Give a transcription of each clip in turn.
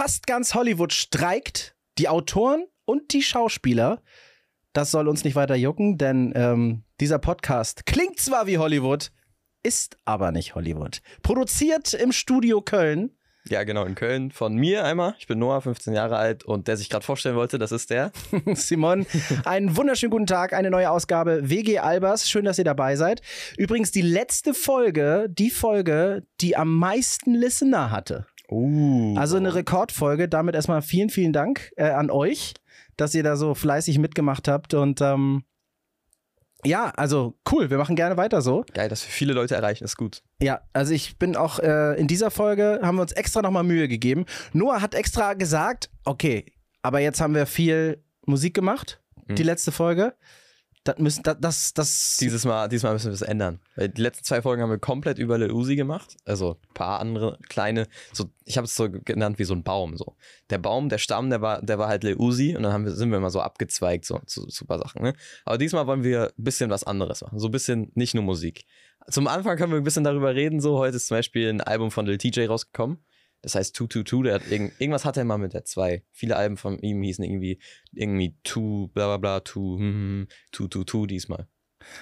Fast ganz Hollywood streikt, die Autoren und die Schauspieler. Das soll uns nicht weiter jucken, denn ähm, dieser Podcast klingt zwar wie Hollywood, ist aber nicht Hollywood. Produziert im Studio Köln. Ja, genau, in Köln von mir einmal. Ich bin Noah, 15 Jahre alt und der sich gerade vorstellen wollte, das ist der. Simon, einen wunderschönen guten Tag, eine neue Ausgabe WG Albers. Schön, dass ihr dabei seid. Übrigens die letzte Folge, die Folge, die am meisten Listener hatte. Uh. Also eine Rekordfolge. Damit erstmal vielen, vielen Dank äh, an euch, dass ihr da so fleißig mitgemacht habt. Und ähm, ja, also cool. Wir machen gerne weiter so. Geil, dass wir viele Leute erreichen, ist gut. Ja, also ich bin auch äh, in dieser Folge haben wir uns extra nochmal Mühe gegeben. Noah hat extra gesagt, okay, aber jetzt haben wir viel Musik gemacht, die Mhm. letzte Folge. Das müssen, das, das, das Dieses Mal, diesmal müssen wir es ändern. Weil die letzten zwei Folgen haben wir komplett über Lil Uzi gemacht. Also ein paar andere kleine, so, ich habe es so genannt wie so ein Baum. So. Der Baum, der Stamm, der war, der war halt Lil Uzi und dann haben wir, sind wir immer so abgezweigt so, zu, ein paar Sachen. Ne? Aber diesmal wollen wir ein bisschen was anderes machen. So ein bisschen nicht nur Musik. Zum Anfang können wir ein bisschen darüber reden. So, heute ist zum Beispiel ein Album von Lil TJ rausgekommen. Das heißt 222, der hat irgend, irgendwas hat er mal mit der 2. Viele Alben von ihm hießen irgendwie irgendwie 2, bla bla bla, 2, hm, hm, 222 diesmal.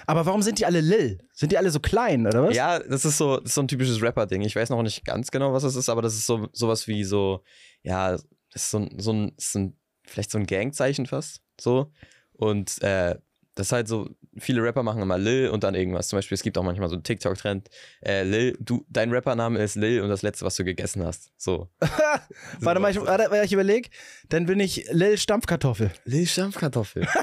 aber warum sind die alle Lil? Sind die alle so klein, oder was? Ja, das ist so, das ist so ein typisches Rapper-Ding. Ich weiß noch nicht ganz genau, was es ist, aber das ist so sowas wie so, ja, das ist so, ein- so ein, so ein vielleicht so ein Gangzeichen fast. So. Und äh, das ist halt so, viele Rapper machen immer Lil und dann irgendwas. Zum Beispiel, es gibt auch manchmal so einen TikTok-Trend. Äh, Lil, du, dein Rappername ist Lil und das letzte, was du gegessen hast. So. Warte mal, ich, warte, ich überlege, dann bin ich Lil Stampfkartoffel. Lil Stampfkartoffel.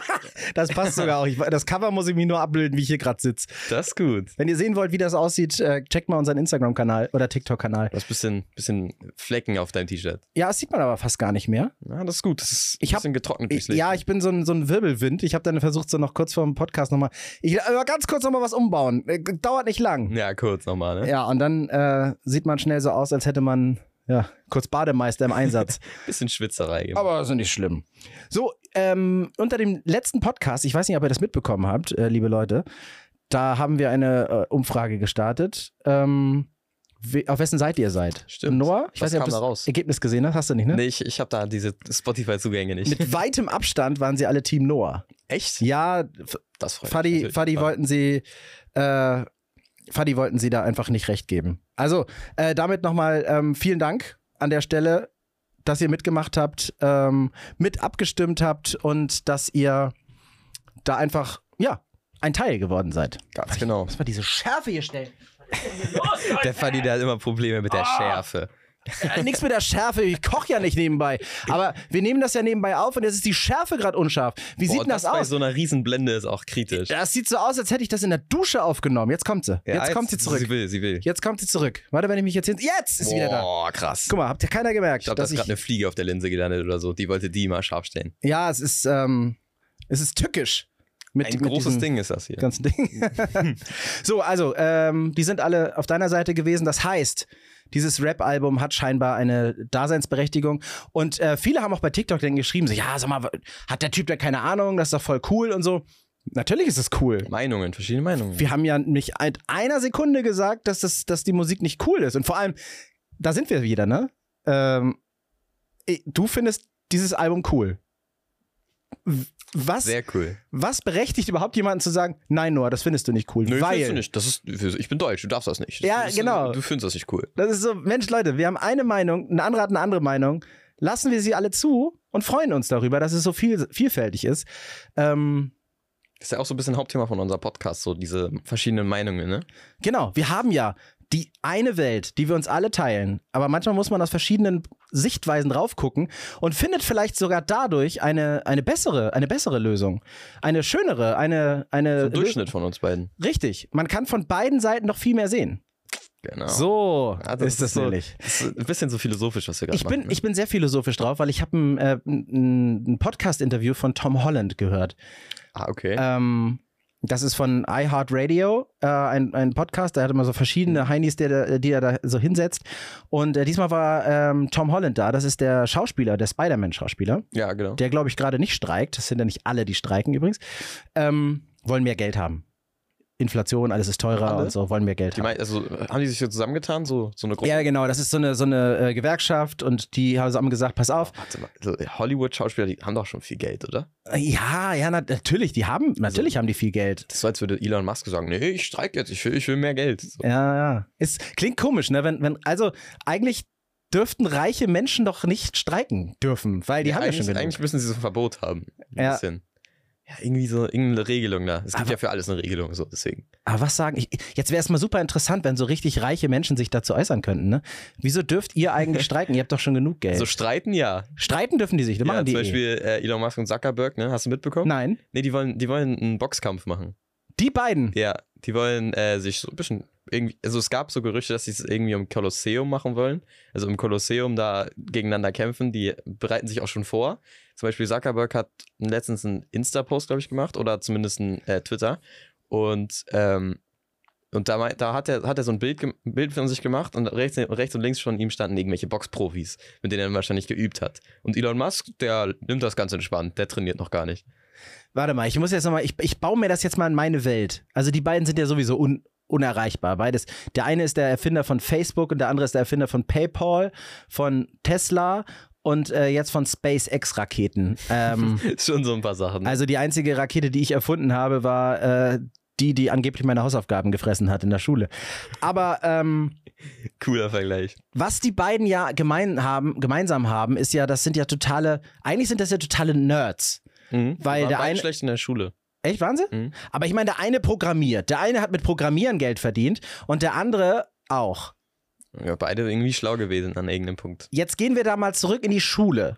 Das passt sogar auch. Ich, das Cover muss ich mir nur abbilden, wie ich hier gerade sitze. Das ist gut. Wenn ihr sehen wollt, wie das aussieht, äh, checkt mal unseren Instagram-Kanal oder TikTok-Kanal. Du hast ein bisschen, bisschen Flecken auf deinem T-Shirt. Ja, das sieht man aber fast gar nicht mehr. Ja, das ist gut. Das ist Ich ein hab- bisschen getrocknet Ich, ja, ich bin so ein, so ein Wirbelwind. Ich habe dann versucht, so noch kurz vor dem Podcast nochmal, ich aber ganz kurz nochmal was umbauen. Äh, Dauert nicht lang. Ja, kurz nochmal, ne? Ja, und dann äh, sieht man schnell so aus, als hätte man ja, kurz Bademeister im Einsatz. Bisschen Schwitzerei. gemacht. aber ist nicht schlimm. So, ähm, unter dem letzten Podcast, ich weiß nicht, ob ihr das mitbekommen habt, äh, liebe Leute, da haben wir eine äh, Umfrage gestartet. Ähm, we- auf wessen Seite ihr seid? Stimmt. Noah? Ich Was weiß nicht, ob du da das? Ergebnis gesehen hast. Hast du nicht, ne? Nee, ich, ich habe da diese Spotify-Zugänge nicht. Mit weitem Abstand waren sie alle Team Noah. Echt? Ja, Das freut Fadi, mich. Fadi wollten sie, äh, Fadi wollten sie da einfach nicht recht geben. Also, äh, damit nochmal ähm, vielen Dank an der Stelle, dass ihr mitgemacht habt, ähm, mit abgestimmt habt und dass ihr da einfach, ja, ein Teil geworden seid. Ganz genau. Muss mal diese Schärfe hier stellen. Der Fadi, der hat immer Probleme mit der Ah! Schärfe. Äh, Nix mit der Schärfe, ich koche ja nicht nebenbei. Aber wir nehmen das ja nebenbei auf und jetzt ist die Schärfe gerade unscharf. Wie sieht Boah, denn das, bei aus? so einer Riesenblende ist auch kritisch. Das sieht so aus, als hätte ich das in der Dusche aufgenommen. Jetzt kommt sie. Ja, jetzt kommt sie zurück. Sie will, sie will. Jetzt kommt sie zurück. Warte, wenn ich mich jetzt hin. Jetzt ist sie wieder da. Boah, krass. Guck mal, habt ihr keiner gemerkt? ich glaube, da dass ist gerade eine Fliege auf der Linse gelandet oder so. Die wollte die mal scharf stellen. ja, es ist, ähm, es ist tückisch. Mit, Ein mit großes Ding ist das hier. ganzen Ding. so, also, ähm, die sind alle auf deiner Seite gewesen. Das heißt, dieses Rap-Album hat scheinbar eine Daseinsberechtigung. Und äh, viele haben auch bei TikTok dann geschrieben, so, ja, sag mal, hat der Typ da keine Ahnung, das ist doch voll cool und so. Natürlich ist es cool. Meinungen, verschiedene Meinungen. Wir haben ja nicht in einer Sekunde gesagt, dass, das, dass die Musik nicht cool ist. Und vor allem, da sind wir wieder, ne? Ähm, du findest dieses Album cool. Was, Sehr cool. was berechtigt überhaupt jemanden zu sagen, nein, Noah, das findest du nicht cool? Nö, weil findest du nicht. Das ist, ich bin deutsch, du darfst das nicht. Das Ja, ist, genau. Du findest das nicht cool. das ist so, Mensch, Leute, wir haben eine Meinung, ein anderer hat eine andere Meinung. Lassen wir sie alle zu und freuen uns darüber, dass es so viel, vielfältig ist. Ähm, Das ist ja auch so ein bisschen Hauptthema von unserem Podcast, so diese verschiedenen Meinungen, ne? Genau, wir haben ja die eine Welt, die wir uns alle teilen, aber manchmal muss man aus verschiedenen Sichtweisen drauf gucken und findet vielleicht sogar dadurch eine, eine bessere, eine bessere Lösung. Eine schönere, eine, eine So ein Durchschnitt von uns beiden. Richtig. Man kann von beiden Seiten noch viel mehr sehen. Genau. So Ja, ist das so, nämlich. Das ist ein bisschen so philosophisch, was wir gerade bin, machen. ne? ich bin sehr philosophisch drauf, weil ich habe ein, äh, ein Podcast-Interview von Tom Holland gehört. ah, okay. Ähm, das ist von iHeartRadio, äh, ein, ein Podcast. Der hat immer so verschiedene Heinis, die, er- die er da so hinsetzt. Und äh, diesmal war ähm, Tom Holland da. Das ist der Schauspieler, der Spider-Man-Schauspieler, ja, genau. der, glaube ich, gerade nicht streikt. Das sind ja nicht alle, die streiken übrigens. Ähm, wollen mehr Geld haben. Inflation, alles ist teurer Alle? und so, wollen mehr Geld Die haben. also haben die sich so zusammengetan, so, so eine Gruppe? Ja, genau, das ist so eine, so eine äh, Gewerkschaft und die haben haben gesagt, pass auf. Warte mal, so Hollywood-Schauspieler, die haben doch schon viel Geld, oder? Äh, Ja, ja, na, natürlich, die haben, natürlich haben die viel Geld. Das ist so, als würde Elon Musk sagen, nee, ich streike jetzt, ich will, ich will mehr Geld. So. Ja, ja. Es klingt komisch, ne? Wenn, wenn, also eigentlich dürften reiche Menschen doch nicht streiken dürfen, weil die haben ja schon genug. eigentlich müssen sie so ein Verbot haben. Ein Ja. bisschen. Ja, irgendwie so irgendeine Regelung da. Es gibt Aber- ja für alles eine Regelung, so deswegen. Aber was sagen, ich, jetzt wäre es mal super interessant, wenn so richtig reiche Menschen sich dazu äußern könnten, ne? Wieso dürft ihr eigentlich streiken? Ihr habt doch schon genug Geld. So streiten, ja. Streiten dürfen die sich, das ja machen die zum eh. Beispiel äh, Elon Musk und Zuckerberg, ne? Hast du mitbekommen? Nein, Nee, die wollen, die wollen einen Boxkampf machen. die beiden. Ja, die wollen äh, sich so ein bisschen irgendwie, also es gab so Gerüchte, dass sie es irgendwie im Kolosseum machen wollen. Also im Kolosseum da gegeneinander kämpfen. Die bereiten sich auch schon vor. Zum Beispiel Zuckerberg hat letztens einen Insta-Post, glaube ich, gemacht oder zumindest ein äh, Twitter. Und, ähm, und da, da hat er, hat er so ein Bild, Bild von sich gemacht und rechts, rechts und links von ihm standen irgendwelche Boxprofis, mit denen er wahrscheinlich geübt hat. Und Elon Musk, der nimmt das ganz entspannt, der trainiert noch gar nicht. Warte mal, ich muss jetzt nochmal, ich, ich baue mir das jetzt mal in meine Welt. Also die beiden sind ja sowieso un, unerreichbar. Beides. Der eine ist der Erfinder von Facebook und der andere ist der Erfinder von PayPal, von Tesla und äh, jetzt von SpaceX-Raketen. Ähm, Schon so ein paar Sachen. also die einzige Rakete, die ich erfunden habe, war äh, die, die angeblich meine Hausaufgaben gefressen hat in der Schule. Aber ähm, Cooler Vergleich. was die beiden ja gemein haben, gemeinsam haben, ist ja, das sind ja totale, eigentlich sind das ja totale Nerds. Mhm. Weil der eine- schlecht in der Schule. Echt, Wahnsinn? Mhm. Aber ich meine, der eine programmiert, der eine hat mit Programmieren Geld verdient und der andere auch. Ja, beide irgendwie schlau gewesen an irgendeinem Punkt. Jetzt gehen wir da mal zurück in die Schule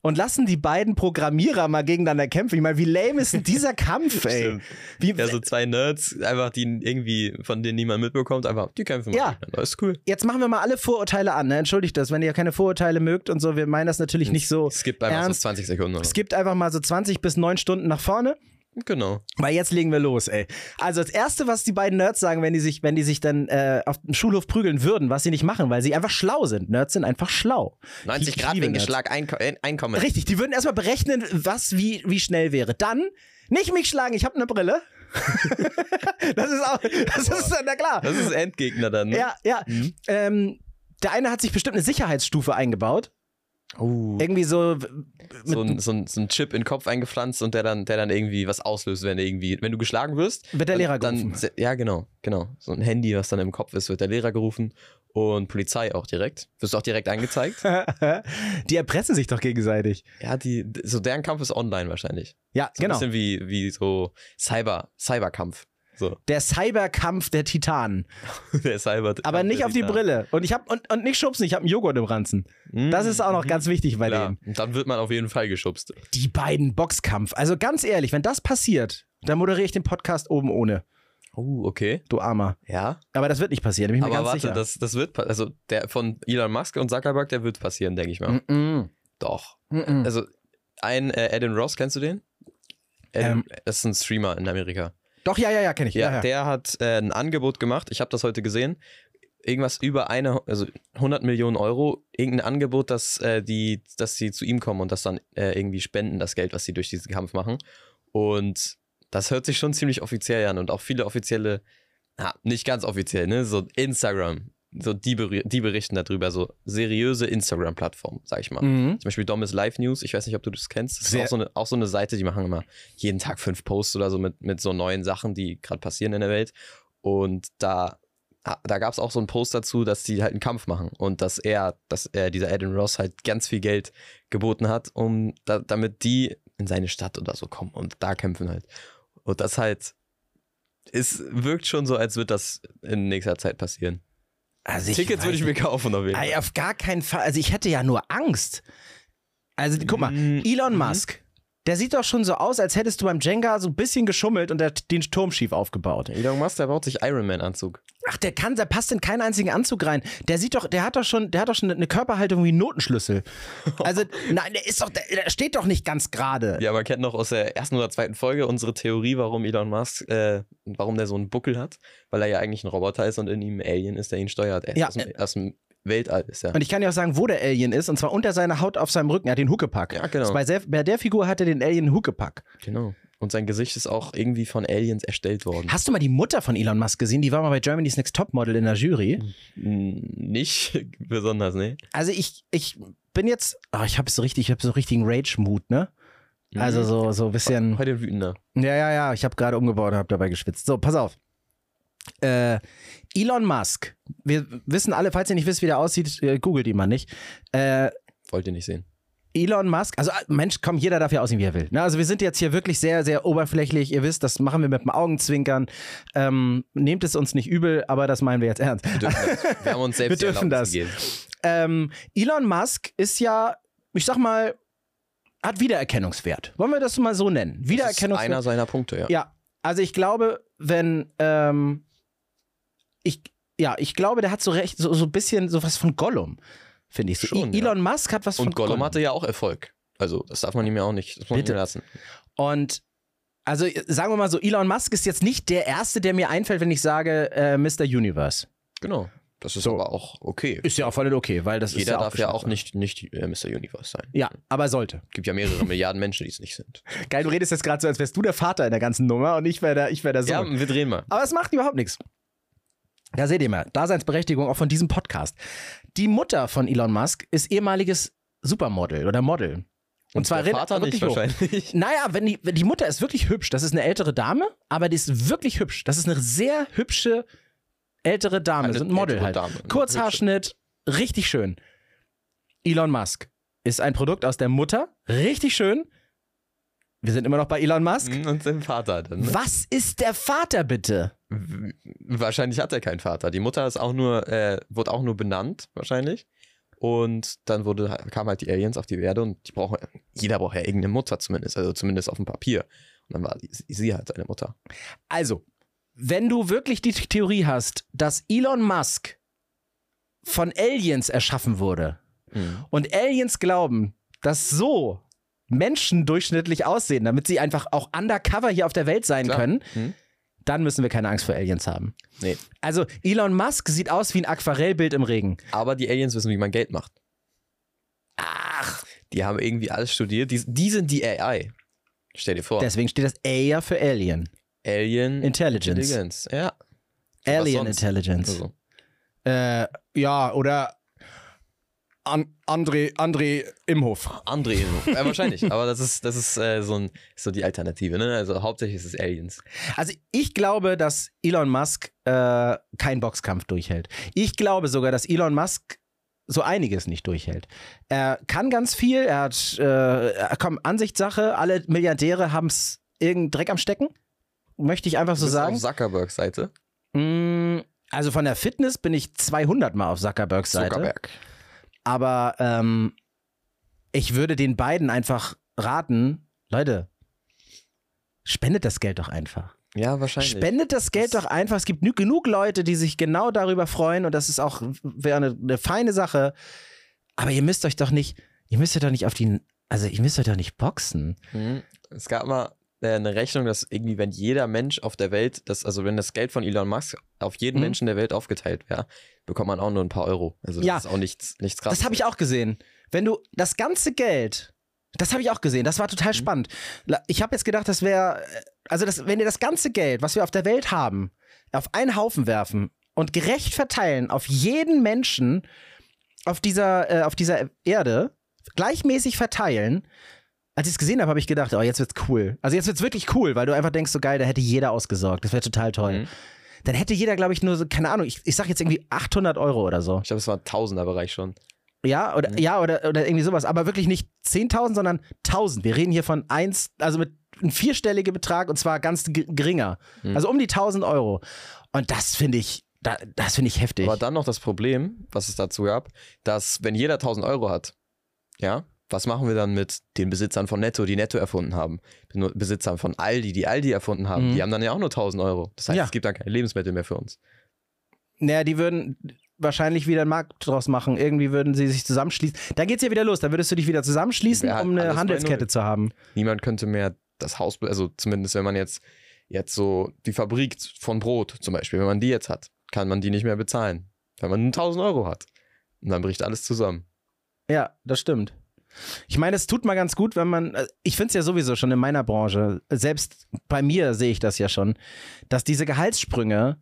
und lassen die beiden Programmierer mal gegeneinander kämpfen. Ich meine, wie lame ist denn dieser Kampf, ey? Wie, Ja, so zwei Nerds, einfach die irgendwie, von denen niemand mitbekommt, einfach, die kämpfen mal Ja. gegeneinander. ist cool. Jetzt machen wir mal alle Vorurteile an. Ne? Entschuldigt das, wenn ihr keine Vorurteile mögt und so. Wir meinen das natürlich nicht so. Es gibt einfach ernst. so 20 Sekunden. Es gibt einfach mal so 20 bis 9 Stunden nach vorne. Genau. Weil jetzt legen wir los, ey. Also das Erste, was die beiden Nerds sagen, wenn die sich, wenn die sich dann äh, auf dem Schulhof prügeln würden, was sie nicht machen, weil sie einfach schlau sind. Nerds sind einfach schlau. 90 Ich Grad liebe wegen Nerds. Schlag Einko äh, Einkommen. Richtig, die würden erstmal berechnen, was wie, wie schnell wäre. Dann nicht mich schlagen, ich habe eine Brille. das ist auch, das ist na klar. Das ist Endgegner dann, ne? Ja, ja. Mhm. Ähm, der eine hat sich bestimmt eine Sicherheitsstufe eingebaut. Oh. Irgendwie so So ein, so, ein, so ein Chip in den Kopf eingepflanzt und der dann, der dann irgendwie was auslöst, wenn irgendwie, wenn du geschlagen wirst. wird der Lehrer dann, gerufen. dann, Ja, genau, genau. So ein Handy, was dann im Kopf ist, wird der Lehrer gerufen und Polizei auch direkt. Wirst du auch direkt angezeigt. die erpressen sich doch gegenseitig. ja, die, so deren Kampf ist online wahrscheinlich. Ja, So genau. Ein bisschen wie, wie so Cyber, Cyberkampf. So, Der Cyberkampf der Titanen. der Cyber. Aber nicht auf die Brille. Und ich hab und, und nicht schubsen, ich habe einen Joghurt im Ranzen. Das ist auch noch ganz wichtig bei Mhm. Klar. denen. Dann wird man auf jeden Fall geschubst. Die beiden Boxkampf. Also ganz ehrlich, wenn das passiert, dann moderiere ich den Podcast oben ohne. Oh, okay. Du Armer. Ja. Aber das wird nicht passieren, da bin ich mir Aber ganz warte, sicher. das, das wird, also der von Elon Musk und Zuckerberg, der wird passieren, denke ich mal. Mm-mm. Doch. Mm-mm. Also ein äh, Adam Ross, kennst du den? Adam, Ähm. das ist ein Streamer in Amerika. Doch, ja, ja, ja, kenne ich. Ja, Ja, ja. der hat äh, ein Angebot gemacht. Ich habe das heute gesehen. Irgendwas über eine, also 100 Millionen Euro. Irgendein Angebot, dass äh, die, dass sie zu ihm kommen und das dann äh, irgendwie spenden, das Geld, was sie durch diesen Kampf machen. Und das hört sich schon ziemlich offiziell an und auch viele offizielle, na, nicht ganz offiziell, ne, so Instagram, so die, die berichten darüber, so seriöse Instagram-Plattformen, sag ich mal. Mhm. Zum Beispiel Domis Live News, ich weiß nicht, ob du das kennst. Das ist auch so, eine, auch so eine Seite, die machen immer jeden Tag fünf Posts oder so mit, mit so neuen Sachen, die gerade passieren in der Welt. Und da, da gab es auch so einen Post dazu, dass die halt einen Kampf machen und dass er, dass er, dieser Adam Ross halt ganz viel Geld geboten hat, um da, damit die in seine Stadt oder so kommen und da kämpfen halt. Und das halt, es wirkt schon so, als wird das in nächster Zeit passieren. Also Tickets würde ich mir kaufen auf jeden Fall. Auf gar keinen Fall. Also ich hätte ja nur Angst. Also guck mal, Mm, Elon mhm. Musk, der sieht doch schon so aus, als hättest du beim Jenga so ein bisschen geschummelt und der, den Turm schief aufgebaut. Elon Musk, der baut sich Iron Man Anzug. Ach, der kann, der passt in keinen einzigen Anzug rein. Der sieht doch, der hat doch schon, der hat doch schon eine Körperhaltung wie ein Notenschlüssel. Also, nein, der ist doch, der, der steht doch nicht ganz gerade. Ja, man kennt noch aus der ersten oder zweiten Folge unsere Theorie, warum Elon Musk, äh, warum der so einen Buckel hat, weil er ja eigentlich ein Roboter ist und in ihm ein Alien ist, der ihn steuert. Er ist Ja, aus, dem, aus dem Weltall ist er. Und ich kann dir auch sagen, wo der Alien ist, und zwar unter seiner Haut auf seinem Rücken. Er hat den Huckepack. Ja, genau. Bei, der, bei der Figur hat er den Alien Huckepack. Genau. Und sein Gesicht ist auch irgendwie von Aliens erstellt worden. Hast du mal die Mutter von Elon Musk gesehen? Die war mal bei Germany's Next Topmodel in der Jury. Nicht besonders, ne? Also ich, ich bin jetzt, oh, ich habe so richtig, ich habe so richtigen Rage-Mut, ne? Also so, so ein bisschen. Heute wütender. Ja, ja, ja, ich habe gerade umgebaut und habe dabei geschwitzt. So, pass auf. Äh, Elon Musk. Wir wissen alle, falls ihr nicht wisst, wie der aussieht, äh, googelt ihn mal nicht. Äh, Wollt ihr nicht sehen. Elon Musk, also äh, Mensch, komm, jeder darf ja aussehen, wie er will. Ne? Also wir sind jetzt hier wirklich sehr, sehr oberflächlich. Ihr wisst, das machen wir mit dem Augenzwinkern. Ähm, nehmt es uns nicht übel, aber das meinen wir jetzt ernst. Wir, dürfen das. wir haben uns selbst Wir dürfen das. Ähm, Elon Musk ist ja, ich sag mal, hat Wiedererkennungswert. Wollen wir das mal so nennen? Das ist Wiedererkennungswert. einer seiner Punkte, ja. Ja, also ich glaube, wenn ähm, ich ja, ich glaube, der hat so recht so so ein bisschen sowas von Gollum, finde ich. So, Schon, I- ja. Elon Musk hat was von Und Gollum hatte ja auch Erfolg. Also, das darf man ihm ja auch nicht, das muss Bitte. lassen. Und also sagen wir mal so, Elon Musk ist jetzt nicht der erste, der mir einfällt, wenn ich sage äh, Mr. Universe. Genau. Das ist So. aber auch okay. Ist ja auch voll okay, weil das ist Jeder ja darf ja auch abgeschlossen. nicht, nicht äh, Mr. Universe sein. Ja, aber sollte. Gibt ja mehrere Milliarden Menschen, die es nicht sind. Geil, du redest jetzt gerade so, als wärst du der Vater in der ganzen Nummer und ich wäre der, ich wär der Sohn. Ja, wir drehen mal. Aber es macht überhaupt nichts. Da seht ihr mal, Daseinsberechtigung auch von diesem Podcast. Die Mutter von Elon Musk ist ehemaliges Supermodel oder Model. Und, zwar der Vater nicht wirklich hoch. wahrscheinlich. Naja, wenn die, wenn die Mutter ist wirklich hübsch. Das ist eine ältere Dame, aber die ist wirklich hübsch. Das ist eine sehr hübsche ältere Dame. Eine so ein Model halt. Dame. Kurzhaarschnitt, richtig schön. Elon Musk ist ein Produkt aus der Mutter, richtig schön. Wir sind immer noch bei Elon Musk. Und sein Vater dann. Ne? Was ist der Vater bitte? Wahrscheinlich hat er keinen Vater. Die Mutter ist auch nur, äh, wurde auch nur benannt, wahrscheinlich. Und dann wurde, kamen halt die Aliens auf die Erde und die brauchen, jeder braucht ja irgendeine Mutter zumindest, also zumindest auf dem Papier. Und dann war sie halt seine Mutter. Also, wenn du wirklich die Theorie hast, dass Elon Musk von Aliens erschaffen wurde und Aliens glauben, dass so Menschen durchschnittlich aussehen, damit sie einfach auch undercover hier auf der Welt sein Klar. können, Hm? dann müssen wir keine Angst vor Aliens haben. Nee. Also, Elon Musk sieht aus wie ein Aquarellbild im Regen. Aber die Aliens wissen, wie man Geld macht. Ach, Die haben irgendwie alles studiert. Die, die sind die AI. Stell dir vor. deswegen steht das A ja für Alien. Alien Intelligence. Intelligenz. Ja. Alien? Intelligence. Also. Äh, ja, oder An André, André Imhof. André, ja, wahrscheinlich. Aber das ist, das ist äh, so, ein, so die Alternative, ne? Also hauptsächlich ist es Aliens. Also ich glaube, dass Elon Musk äh, keinen Boxkampf durchhält. Ich glaube sogar, dass Elon Musk so einiges nicht durchhält. Er kann ganz viel, er hat, äh, komm, Ansichtssache, alle Milliardäre haben es irgendeinen Dreck am Stecken. Möchte ich einfach Du so bist sagen. Auf Zuckerbergs Seite. Mm, also von der Fitness bin ich 200 Mal auf Zuckerbergs Seite. Zuckerberg. Aber ähm, ich würde den beiden einfach raten, Leute, spendet das Geld doch einfach. Ja, wahrscheinlich. Spendet das Geld Das- doch einfach. Es gibt genug Leute, die sich genau darüber freuen und das ist auch wäre eine, eine feine Sache. Aber ihr müsst euch doch nicht, ihr müsst euch doch nicht auf die, also ihr müsst euch doch nicht boxen. Mhm. Es gab mal eine Rechnung, dass irgendwie, wenn jeder Mensch auf der Welt, das, also wenn das Geld von Elon Musk auf jeden Mhm. Menschen der Welt aufgeteilt wäre, bekommt man auch nur ein paar Euro. Also das Ja. ist auch nichts, nichts krasses. Das habe ich auch gesehen. Wenn du das ganze Geld, das habe ich auch gesehen, das war total spannend. La- Ich habe jetzt gedacht, das wäre, also das, wenn ihr das ganze Geld, was wir auf der Welt haben, auf einen Haufen werfen und gerecht verteilen auf jeden Menschen auf dieser, äh, auf dieser Erde, gleichmäßig verteilen. Als ich es gesehen habe, habe ich gedacht, oh, jetzt wird's cool. Also jetzt wird's wirklich cool, weil du einfach denkst, so geil, da hätte jeder ausgesorgt. Das wäre total toll. Mhm. Dann hätte jeder, glaube ich, nur so, keine Ahnung, ich, ich sag jetzt irgendwie 800 Euro oder so. Ich glaube, es war ein Tausender-Bereich schon. Ja, oder, Mhm. ja, oder, oder irgendwie sowas. Aber wirklich nicht 10.000, sondern 1.000. Wir reden hier von eins, also mit einem vierstelligen Betrag und zwar ganz ge- geringer. Mhm. Also um die 1.000 Euro. Und das finde ich, da, das finde ich heftig. Aber dann noch das Problem, was es dazu gab, dass wenn jeder 1000 Euro hat, ja, was machen wir dann mit den Besitzern von Netto, die Netto erfunden haben? Besitzern von Aldi, die Aldi erfunden haben, Mhm. die haben dann ja auch nur 1000 Euro. Das heißt, Ja. es gibt dann keine Lebensmittel mehr für uns. naja, die würden wahrscheinlich wieder einen Markt draus machen. Irgendwie würden sie sich zusammenschließen. Da geht's ja wieder los. Da würdest du dich wieder zusammenschließen, Wäre um eine Handelskette zu haben. Niemand könnte mehr das Haus, also zumindest wenn man jetzt, jetzt so die Fabrik von Brot zum Beispiel, wenn man die jetzt hat, kann man die nicht mehr bezahlen, weil man nur 1000 Euro hat. Und dann bricht alles zusammen. Ja, das stimmt. Ich meine, es tut mal ganz gut, wenn man, äh, ich finde es ja sowieso schon in meiner Branche, selbst bei mir sehe ich das ja schon, dass diese Gehaltssprünge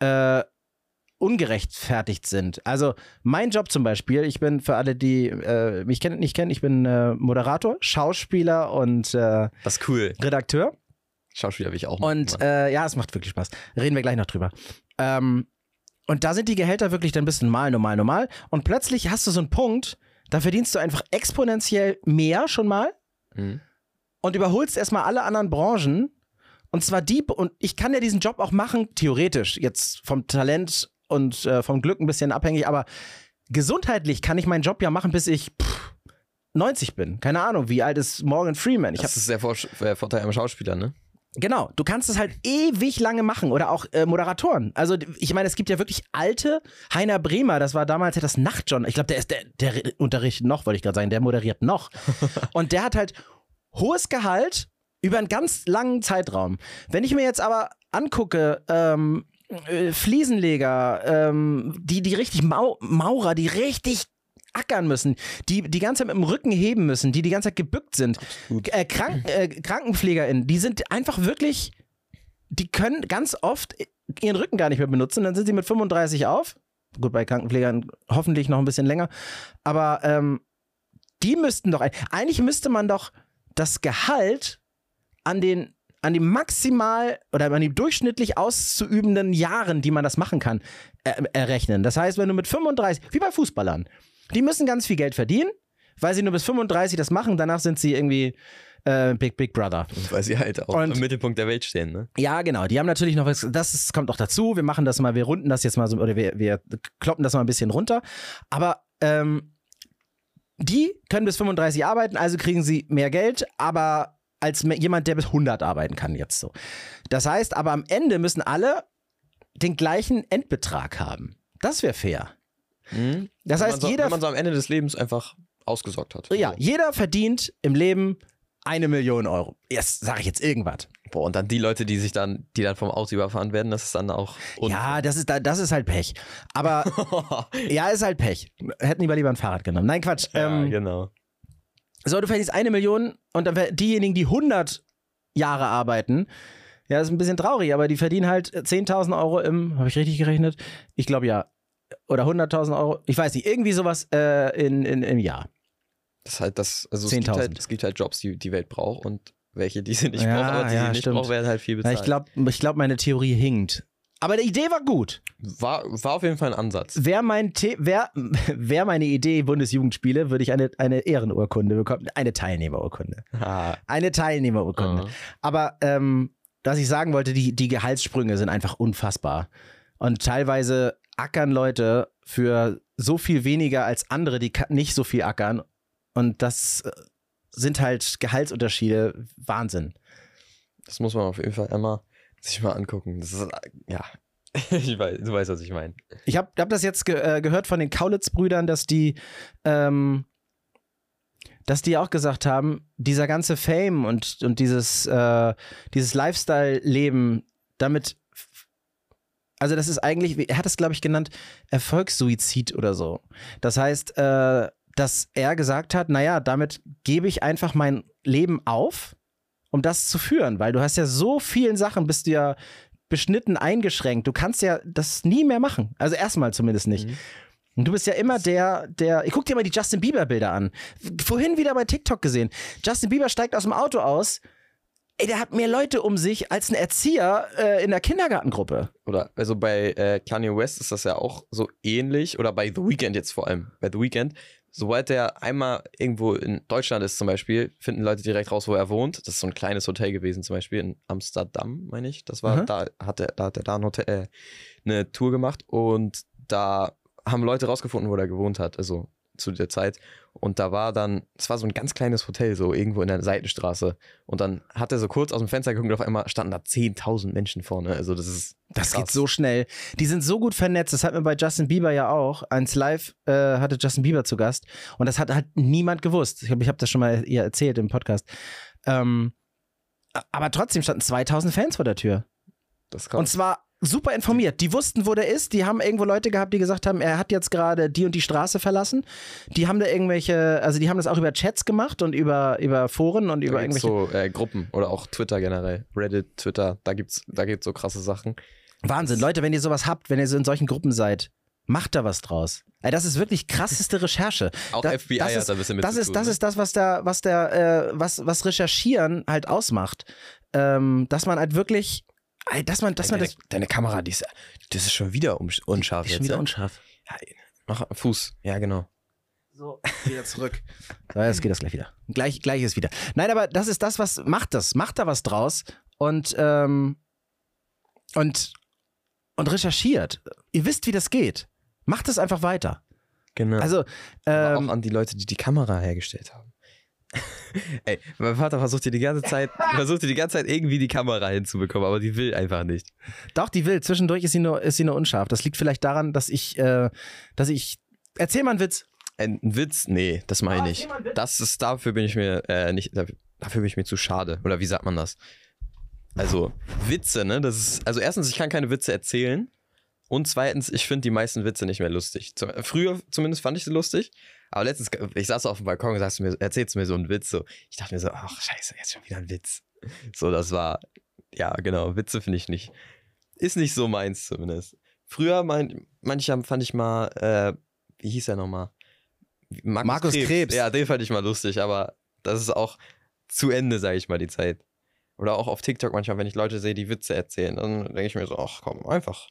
äh, ungerechtfertigt sind. Also mein Job zum Beispiel, ich bin für alle, die äh, mich kennen, nicht kennen, ich bin äh, Moderator, Schauspieler und äh, Das ist cool. Redakteur. Schauspieler will ich auch Und äh, ja, es macht wirklich Spaß. Reden wir gleich noch drüber. Ähm, und da sind die Gehälter wirklich dann ein bisschen normal, normal, normal. Und plötzlich hast du so einen Punkt, da verdienst du einfach exponentiell mehr schon mal Mhm. und überholst erstmal alle anderen Branchen. Und zwar die, und ich kann ja diesen Job auch machen, theoretisch, jetzt vom Talent und äh, vom Glück ein bisschen abhängig, aber gesundheitlich kann ich meinen Job ja machen, bis ich pff, 90 bin. Keine Ahnung, wie alt ist Morgan Freeman? Ich das ist der Vor äh, Vorteil am Schauspieler, ne? Genau, du kannst es halt ewig lange machen oder auch äh, Moderatoren. Also ich meine, es gibt ja wirklich alte Heiner Bremer, das war damals ja das Nachtjohn. Ich glaube, der ist der, der unterrichtet noch, wollte ich gerade sagen, der moderiert noch. Und der hat halt hohes Gehalt über einen ganz langen Zeitraum. Wenn ich mir jetzt aber angucke, ähm, äh, Fliesenleger, ähm, die, die richtig Mau Maurer, die richtig ackern müssen, die die ganze Zeit mit dem Rücken heben müssen, die die ganze Zeit gebückt sind, äh, Krank äh, KrankenpflegerInnen, die sind einfach wirklich, die können ganz oft ihren Rücken gar nicht mehr benutzen, dann sind sie mit 35 auf. Gut, bei Krankenpflegern hoffentlich noch ein bisschen länger, aber ähm, die müssten doch, eigentlich müsste man doch das Gehalt an den an die maximal oder an die durchschnittlich auszuübenden Jahren, die man das machen kann, er errechnen. Das heißt, wenn du mit 35, wie bei Fußballern, die müssen ganz viel Geld verdienen, weil sie nur bis 35 das machen, danach sind sie irgendwie äh, Big Big Brother. Weil sie halt auch Und- im Mittelpunkt der Welt stehen, ne? Ja, genau. Die haben natürlich noch was, das ist, kommt auch dazu. Wir machen das mal, wir runden das jetzt mal so, oder wir, wir kloppen das mal ein bisschen runter. Aber ähm, die können bis 35 arbeiten, also kriegen sie mehr Geld, aber als jemand, der bis 100 arbeiten kann jetzt so. Das heißt, aber am Ende müssen alle den gleichen Endbetrag haben. Das wäre fair. Mhm. Das wenn heißt, man so, jeder, wenn man so am Ende des Lebens einfach ausgesorgt hat. ja, So. jeder verdient im Leben eine Million Euro. Jetzt sage ich jetzt irgendwas. Boah, und dann die Leute, die sich dann, die dann vom Auto überfahren werden, das ist dann auch. Ja, das ist, da- das ist halt Pech. Aber Ja, ist halt Pech. Hätten lieber lieber ein Fahrrad genommen. Nein, Quatsch. ja, ähm, genau. so, du verdienst eine Million und dann diejenigen, die 100 Jahre arbeiten, ja, das ist ein bisschen traurig, aber die verdienen halt 10.000 Euro im, habe ich richtig gerechnet? Ich glaube ja. Oder 100.000 Euro, ich weiß nicht, irgendwie sowas äh, in, in, im Jahr. Das ist halt das, also es gibt 10.000. halt, es gibt halt Jobs, die die Welt braucht und welche, die sie nicht Ja, braucht, aber die ja, sie nicht stimmt. braucht, werden halt viel Ja, bezahlt. ich glaube, ich glaub, meine Theorie hinkt. Aber die Idee war gut. war, war auf jeden Fall ein Ansatz. Wäre mein The wär, wär meine Idee Bundesjugendspiele, würde ich eine, eine Ehrenurkunde bekommen. Eine Teilnehmerurkunde. Ah, Eine Teilnehmerurkunde. ah. Aber ähm, was ich sagen wollte, die, die Gehaltssprünge sind einfach unfassbar. Und teilweise ackern Leute für so viel weniger als andere, die nicht so viel ackern. Und das äh, sind halt Gehaltsunterschiede. Wahnsinn. Das muss man auf jeden Fall einmal sich mal angucken. Das ist, äh, ja, ich weiß, du weißt, was ich meine. Ich habe hab das jetzt ge äh, gehört von den Kaulitz-Brüdern, dass die, ähm, dass die auch gesagt haben, dieser ganze Fame und, und dieses, äh, dieses Lifestyle-Leben, damit, also das ist eigentlich, er hat es, glaube ich, genannt, Erfolgssuizid oder so. Das heißt, äh, dass er gesagt hat, naja, damit gebe ich einfach mein Leben auf, um das zu führen, weil du hast ja so vielen Sachen, bist du ja beschnitten, eingeschränkt. Du kannst ja das nie mehr machen. Also erstmal zumindest nicht. Mhm. Und du bist ja immer der, der. Ich guck dir mal die Justin Bieber-Bilder an. Vorhin wieder bei TikTok gesehen. Justin Bieber steigt aus dem Auto aus. Ey, der hat mehr Leute um sich als ein Erzieher äh, in der Kindergartengruppe. Oder, also bei äh, Kanye West ist das ja auch so ähnlich. Oder bei The Weeknd jetzt vor allem. Bei The Weeknd, sobald der einmal irgendwo in Deutschland ist zum Beispiel, finden Leute direkt raus, wo er wohnt. Das ist so ein kleines Hotel gewesen, zum Beispiel in Amsterdam, meine ich. Das war, Mhm. da hat er, da hat er da ein Hotel, äh, eine Tour gemacht und da haben Leute rausgefunden, wo er gewohnt hat, also zu der Zeit. Und da war dann, es war so ein ganz kleines Hotel, so irgendwo in der Seitenstraße. Und dann hat er so kurz aus dem Fenster geguckt und auf einmal standen da 10.000 Menschen vorne. Also das ist Das krass. geht so schnell. Die sind so gut vernetzt. Das hat man bei Justin Bieber ja auch. Eins Live äh, hatte Justin Bieber zu Gast. Und das hat halt niemand gewusst. Ich glaube, ich habe das schon mal ihr erzählt im Podcast. Ähm, aber trotzdem standen 2000 Fans vor der Tür. Und zwar super informiert. Die wussten, wo der ist. Die haben irgendwo Leute gehabt, die gesagt haben, er hat jetzt gerade die und die Straße verlassen. Die haben da irgendwelche, also die haben das auch über Chats gemacht und über, über Foren und Da über irgendwelche. so äh, Gruppen oder auch Twitter generell. Reddit, Twitter, da gibt's, da gibt's so krasse Sachen. Wahnsinn. Leute, wenn ihr sowas habt, wenn ihr so in solchen Gruppen seid, macht da was draus. Ey, das ist wirklich krasseste Recherche. Auch Da- FBI das hat ist, da ein bisschen mit das zu ist, tun, das ne? ist das, was der, was der, äh, was, was Recherchieren halt ausmacht. Ähm, dass man halt wirklich, dass man, dass man deine, das deine Kamera, die ist, das ist schon wieder unscharf ist jetzt. schon wieder ja? unscharf. Ja, mach Fuß. Ja, genau. So, wieder zurück. So, jetzt geht das gleich wieder. Gleich, gleich ist wieder. Nein, aber das ist das, was macht das. Macht da was draus und, ähm, und, und recherchiert. Ihr wisst, wie das geht. Macht es einfach weiter. Genau. Also, Aber ähm, auch an die Leute, die die Kamera hergestellt haben. Ey, mein Vater versucht hier die ganze Zeit, versucht hier die ganze Zeit irgendwie die Kamera hinzubekommen, aber die will einfach nicht. Doch, die will. Zwischendurch ist sie nur, ist sie nur unscharf. Das liegt vielleicht daran, dass ich, äh, dass ich. Erzähl mal einen Witz. Ein Witz? Nee, das meine ich nicht. Das ist, dafür bin ich mir äh, nicht, dafür, dafür bin ich mir zu schade. Oder wie sagt man das? Also, Witze, ne? Das ist, also erstens, ich kann keine Witze erzählen. Und zweitens, ich finde die meisten Witze nicht mehr lustig. Zu, früher zumindest fand ich sie lustig. Aber letztens, ich saß auf dem Balkon und sagst mir, erzählst mir so einen Witz. So. Ich dachte mir so, ach scheiße, jetzt schon wieder ein Witz. So, das war, ja genau, Witze finde ich nicht. Ist nicht so meins zumindest. Früher, mein, manche fand ich mal, äh, wie hieß er nochmal? Markus, Markus Krebs. Ja, den fand ich mal lustig, aber das ist auch zu Ende, sage ich mal, die Zeit. Oder auch auf TikTok manchmal, wenn ich Leute sehe, die Witze erzählen, dann denke ich mir so, ach komm, einfach,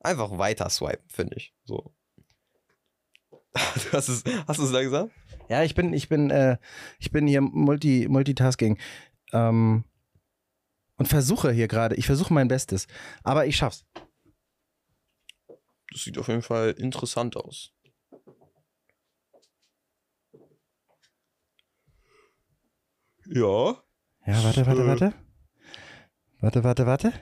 einfach weiter swipen, finde ich. So. Du hast es, hast du es da gesagt? Ja, ich bin, ich bin, äh, ich bin hier Multi, Multitasking. Ähm, und versuche hier gerade, ich versuche mein Bestes. Aber ich schaff's. Das sieht auf jeden Fall interessant aus. Ja. Ja, warte, warte, Äh. warte. Warte, warte, warte.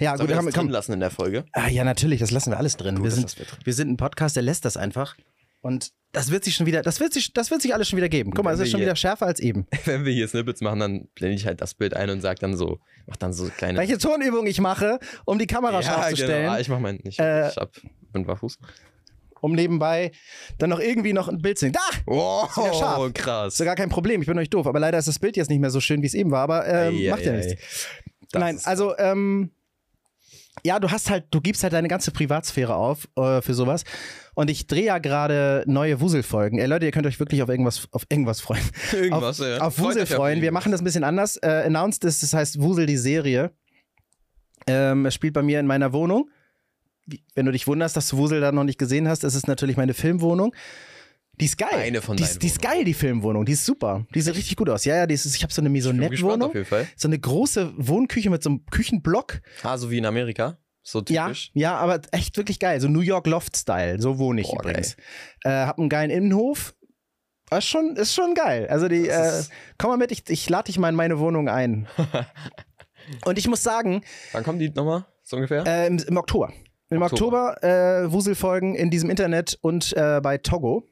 Ja, Sollen gut, wir haben, das drin komm. lassen in der Folge? Ah, ja, natürlich, das lassen wir alles drin. Gut, wir, sind, drin. wir sind ein Podcast, der lässt das einfach. Und das wird sich schon wieder, das wird sich, das wird sich alles schon wieder geben. Guck mal, es ist schon hier- wieder schärfer als eben. Wenn wir hier Snippets machen, dann blende ich halt das Bild ein und sag dann so, mach dann so kleine. Welche Tonübung ich mache, um die Kamera scharf zu stellen, Genau. Ah, ich mach meinen nicht. Äh, ich hab einen Barfuß. um nebenbei dann noch irgendwie noch ein Bild zu sehen. Da! Wow, wieder scharf. krass. Ist ja gar kein Problem, ich bin euch doof. Aber leider ist das Bild jetzt nicht mehr so schön, wie es eben war. Aber ähm, Ei, macht ja ei, nichts. ei. Das Nein, also, ähm, ja, du hast halt, du gibst halt deine ganze Privatsphäre auf äh, für sowas. Und ich drehe ja gerade neue Wuselfolgen. Ey Leute, ihr könnt euch wirklich auf irgendwas, auf irgendwas freuen. Irgendwas, auf, ja. auf Wusel freuen. Wir machen das ein bisschen anders. Äh, announced ist, das heißt Wusel die Serie. Ähm, es spielt bei mir in meiner Wohnung. Wenn du dich wunderst, dass du Wusel da noch nicht gesehen hast, ist es natürlich meine Filmwohnung. Die ist geil. Eine von die, ist, die ist geil, die Filmwohnung. Die ist super. Die sieht richtig gut aus. Ja, ja, die ist, ich habe so eine Maisonette-Wohnung. So eine große Wohnküche mit so einem Küchenblock. Ah, so wie in Amerika. So Ja, typisch. ja, aber echt wirklich geil. So New York Loft-Style. So wohne ich Boah, übrigens. Äh, hab einen geilen Innenhof. Ist schon, ist schon geil. Also die, äh, komm mal mit, ich, ich lade dich mal in meine Wohnung ein. Und ich muss sagen, Wann kommen die nochmal? So ungefähr? äh, im, im Oktober. Im Oktober. Oktober äh, Wuselfolgen in diesem Internet und äh, bei Togo.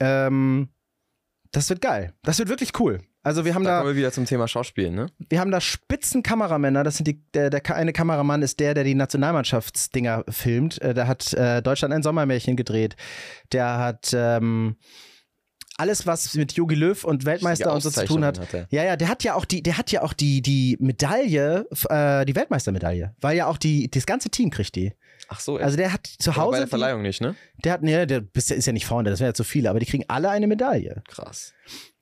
Ähm, das wird geil. Das wird wirklich cool. Also wir haben da da, kommen wir wieder zum Thema Schauspielen, ne? wir haben da spitzen Kameramänner. Das sind die, der, der eine Kameramann ist der, der die Nationalmannschaftsdinger filmt. Äh, der hat äh, Deutschland ein Sommermärchen gedreht. Der hat ähm, alles, was mit Jogi Löw und Weltmeister und so zu tun hat. Auszeichnungen Ja, ja, der hat ja auch die, der hat ja auch die, die Medaille, äh, die Weltmeistermedaille. Weil ja auch die, das ganze Team kriegt die. Ach so, Also der hat zu Aber Hause. bei der die- Verleihung nicht, ne? der hat, nee, der ja- ist ja nicht vorne, das wären ja zu viele, aber die kriegen alle eine Medaille. Krass.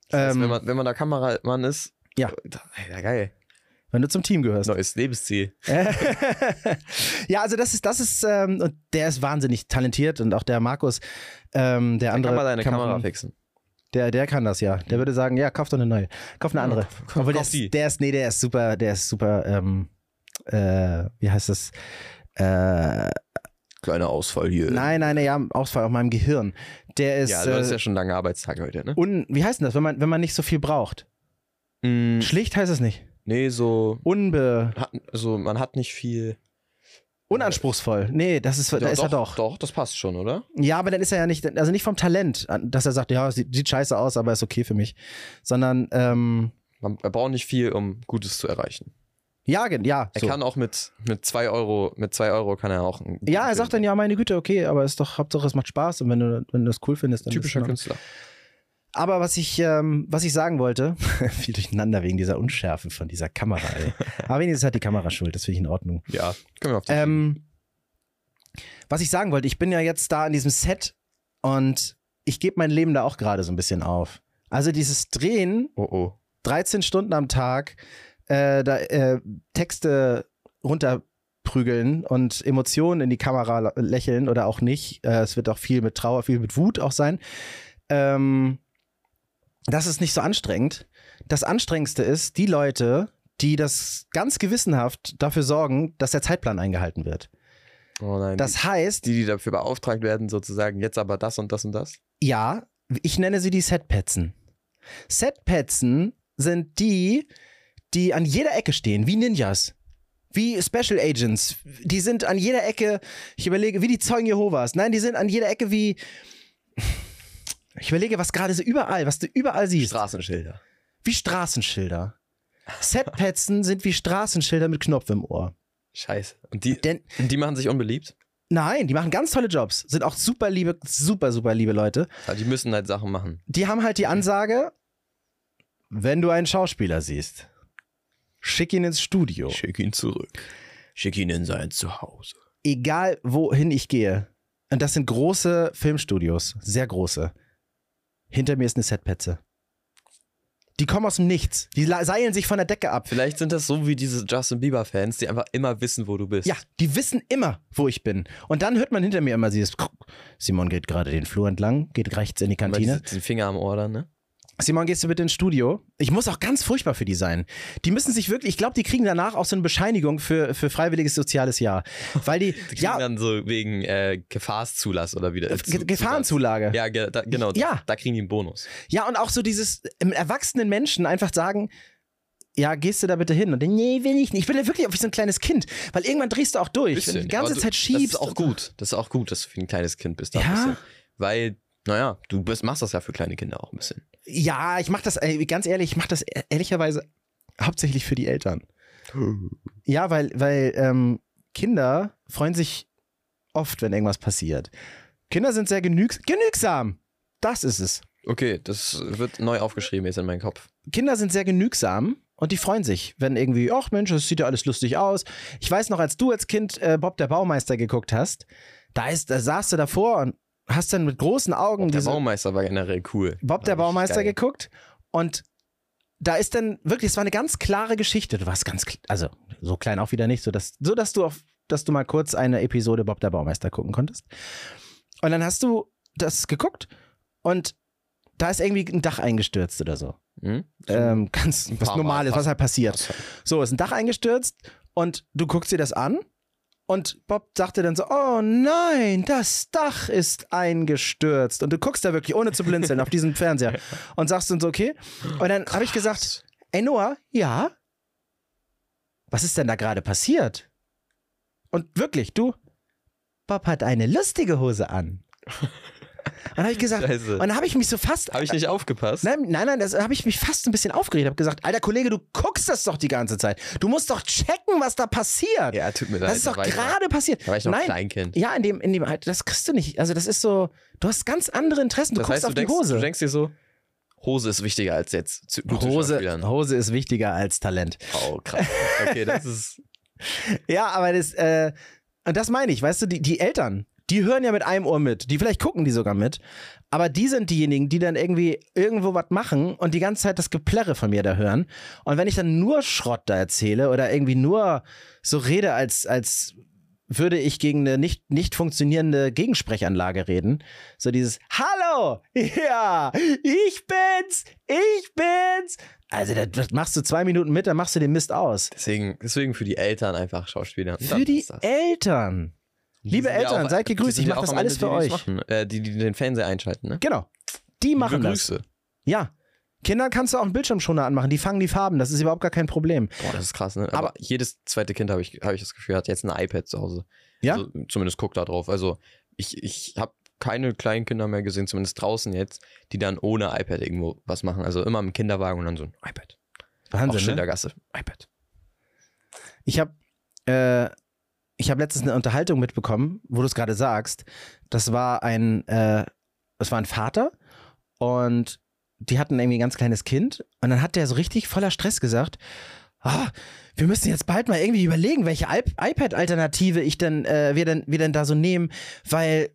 Das heißt, Ähm, wenn, man, wenn man da Kameramann ist, Ja. ja geil. Wenn du zum Team gehörst. Neues Lebensziel. ja, also das ist, das ist, ähm, und der ist wahnsinnig talentiert und auch der Markus, ähm, der Dann andere. kann man deine Kamera Kameramann, fixen. Der, der kann das ja. Der würde sagen, ja, kauf doch eine neue. Kauf eine andere. kauf- Obwohl der die. ist, der ist, nee, der ist super, der ist super, ähm, äh, wie heißt das? Äh, Kleiner Ausfall hier. nein, nein, nein, ja, Ausfall auf meinem Gehirn. Der ist, Ja, du hast äh, ja schon lange Arbeitstag heute, ne? un, wie heißt denn das, wenn man, wenn man nicht so viel braucht? Mm, Schlicht heißt es nicht. nee, so. Unbe, Hat, also, man hat nicht viel. unanspruchsvoll. Nee, das ist, da ist er doch. Doch, das passt schon, oder? Ja, aber dann ist er ja nicht, also nicht vom Talent, dass er sagt, ja, sieht, sieht scheiße aus, aber ist okay für mich. Sondern, ähm, man braucht nicht viel, um Gutes zu erreichen. Ja, ja. Er so. kann auch mit, mit zwei Euro, mit zwei Euro kann er auch. ja, er sagt dann, ja, meine Güte, okay, aber ist doch, Hauptsache es macht Spaß und wenn du, wenn du das cool findest, dann Typischer ist es in Künstler. Aber was ich, ähm, was ich sagen wollte, viel durcheinander wegen dieser Unschärfe von dieser Kamera, ey. Aber wenigstens hat die Kamera schuld, das finde ich in Ordnung. Ja, können wir auf die Ähm, was ich sagen wollte, ich bin ja jetzt da an diesem Set und ich gebe mein Leben da auch gerade so ein bisschen auf. Also dieses Drehen, Oh oh. 13 Stunden am Tag, äh, da, äh, Texte runterprügeln und Emotionen in die Kamera lächeln oder auch nicht. Äh, es wird auch viel mit Trauer, viel mit Wut auch sein. Ähm, das ist nicht so anstrengend. Das Anstrengendste ist, die Leute, die das ganz gewissenhaft dafür sorgen, dass der Zeitplan eingehalten wird. Oh nein. Das heißt, die, die dafür beauftragt werden, sozusagen, jetzt aber das und das und das. ja, ich nenne sie die Setpetzen. Setpetzen sind die, die an jeder Ecke stehen, wie Ninjas. Wie Special Agents. Die sind an jeder Ecke, ich überlege, wie die Zeugen Jehovas. Nein, die sind an jeder Ecke wie. Ich überlege, was gerade so überall, was du überall siehst. Straßenschilder. Wie Straßenschilder. Setpetzen sind wie Straßenschilder mit Knopf im Ohr. Scheiße. Und die, Denn und die machen sich unbeliebt? nein, die machen ganz tolle Jobs. Sind auch super liebe, super, super liebe Leute. Ja, die müssen halt Sachen machen. Die haben halt die Ansage, wenn du einen Schauspieler siehst, schick ihn ins Studio. Schick ihn zurück. Schick ihn in sein Zuhause. Egal wohin ich gehe. Und das sind große Filmstudios, sehr große. Hinter mir ist eine Setpetze. Die kommen aus dem Nichts. Die seilen sich von der Decke ab. Vielleicht sind das so wie diese Justin Bieber-Fans, die einfach immer wissen, wo du bist. Ja, die wissen immer, wo ich bin. Und dann hört man hinter mir immer dieses Simon geht gerade den Flur entlang, geht rechts in die Kantine. Den Finger am Ohr dann, ne? Simon, gehst du bitte ins Studio? Ich muss auch ganz furchtbar für die sein. Die müssen sich wirklich, ich glaube, die kriegen danach auch so eine Bescheinigung für, für freiwilliges soziales Jahr. Weil die, Die kriegen ja, dann so wegen äh, Gefahrszulass oder wieder. äh, Ge Zu- Gefahrenzulage. Ja, ge da, genau. Ja. Da, da kriegen die einen Bonus. Ja, und auch so dieses ähm, erwachsenen Menschen einfach sagen, ja, gehst du da bitte hin? Und dann, nee, will ich nicht. Ich bin ja wirklich wie so ein kleines Kind, weil irgendwann drehst du auch durch. wenn du die ganze Zeit du, schiebst. Das ist auch gut. Das ist auch gut, dass du wie ein kleines Kind bist. Da Ja. bisschen. Weil, naja, du bist, machst das ja für kleine Kinder auch ein bisschen. Ja, ich mach das, ganz ehrlich, ich mach das e- ehrlicherweise hauptsächlich für die Eltern. Ja, weil, weil ähm, Kinder freuen sich oft, wenn irgendwas passiert. Kinder sind sehr genügs genügsam. Das ist es. Okay, das wird neu aufgeschrieben jetzt in meinen Kopf. Kinder sind sehr genügsam und die freuen sich, wenn irgendwie, ach Mensch, das sieht ja alles lustig aus. Ich weiß noch, als du als Kind äh, Bob der Baumeister geguckt hast, da, ist, da saßt du davor und hast dann mit großen Augen Der diese, Baumeister war generell cool. Bob der Baumeister geil. geguckt und da ist dann wirklich, es war eine ganz klare Geschichte. Du warst ganz, also so klein auch wieder nicht, so dass, so dass du auf, dass du mal kurz eine Episode Bob der Baumeister gucken konntest. Und dann hast du das geguckt und da ist irgendwie ein Dach eingestürzt oder so. Hm? Ähm, ganz was Normales, was halt passiert. Halt. So, ist ein Dach eingestürzt und du guckst dir das an und Bob sagte dann so, oh nein, das Dach ist eingestürzt. Und du guckst da wirklich, ohne zu blinzeln, auf diesen Fernseher und sagst dann so, okay. Und dann habe ich gesagt, ey Noah, ja? Was ist denn da gerade passiert? Und wirklich, du, Bob hat eine lustige Hose an. Und dann habe ich gesagt, Scheiße. und dann habe ich mich so fast Habe ich nicht aufgepasst? Nein, nein, nein, das habe ich mich fast ein bisschen aufgeregt. habe gesagt, alter Kollege, du guckst das doch die ganze Zeit. Du musst doch checken, was da passiert. Ja, tut mir leid. das ist doch gerade passiert. Da war ich noch nein, Kleinkind. ja, in dem, in dem, halt, das kriegst du nicht. Also das ist so, du hast ganz andere Interessen. Du das guckst heißt, du auf denkst, die Hose. du denkst dir so, Hose ist wichtiger als jetzt. Zu, Hose. Hose ist wichtiger als Talent. Oh, krass. Okay, das ist. Ja, aber das, äh, und das meine ich, weißt du, die, die Eltern, die hören ja mit einem Ohr mit. Die vielleicht gucken die sogar mit. Aber die sind diejenigen, die dann irgendwie irgendwo was machen und die ganze Zeit das Geplärre von mir da hören. Und wenn ich dann nur Schrott da erzähle oder irgendwie nur so rede, als, als würde ich gegen eine nicht, nicht funktionierende Gegensprechanlage reden. So dieses Hallo, ja, ich bin's, ich bin's. Also das, machst du zwei Minuten mit, dann machst du den Mist aus. Deswegen, deswegen für die Eltern einfach Schauspieler. Für die. Eltern. Liebe sind ja Eltern, auch- seid gegrüßt. Ich ja mach auch das alles Ende für die, euch. Machen, äh, die, die den Fernseher einschalten, ne? Genau. Die machen Liebe das. Grüße. Ja. Kindern kannst du auch einen Bildschirmschoner anmachen. Die fangen die Farben. Das ist überhaupt gar kein Problem. Boah, das ist krass, ne? Aber, Aber- jedes zweite Kind, habe ich, hab ich das Gefühl, hat jetzt ein iPad zu Hause. Ja? Also, zumindest guckt da drauf. Also ich, ich habe keine kleinen Kinder mehr gesehen, zumindest draußen jetzt, die dann ohne iPad irgendwo was machen. Also immer im Kinderwagen und dann so ein iPad. Wahnsinn. Ne? Schildergasse, iPad. Ich habe äh, ich habe letztens eine Unterhaltung mitbekommen, wo du es gerade sagst. Das war ein, äh, war ein Vater und die hatten irgendwie ein ganz kleines Kind und dann hat der so richtig voller Stress gesagt, ah, wir müssen jetzt bald mal irgendwie überlegen, welche iPad-Alternative ich denn, äh, wir denn, wir denn da so nehmen, weil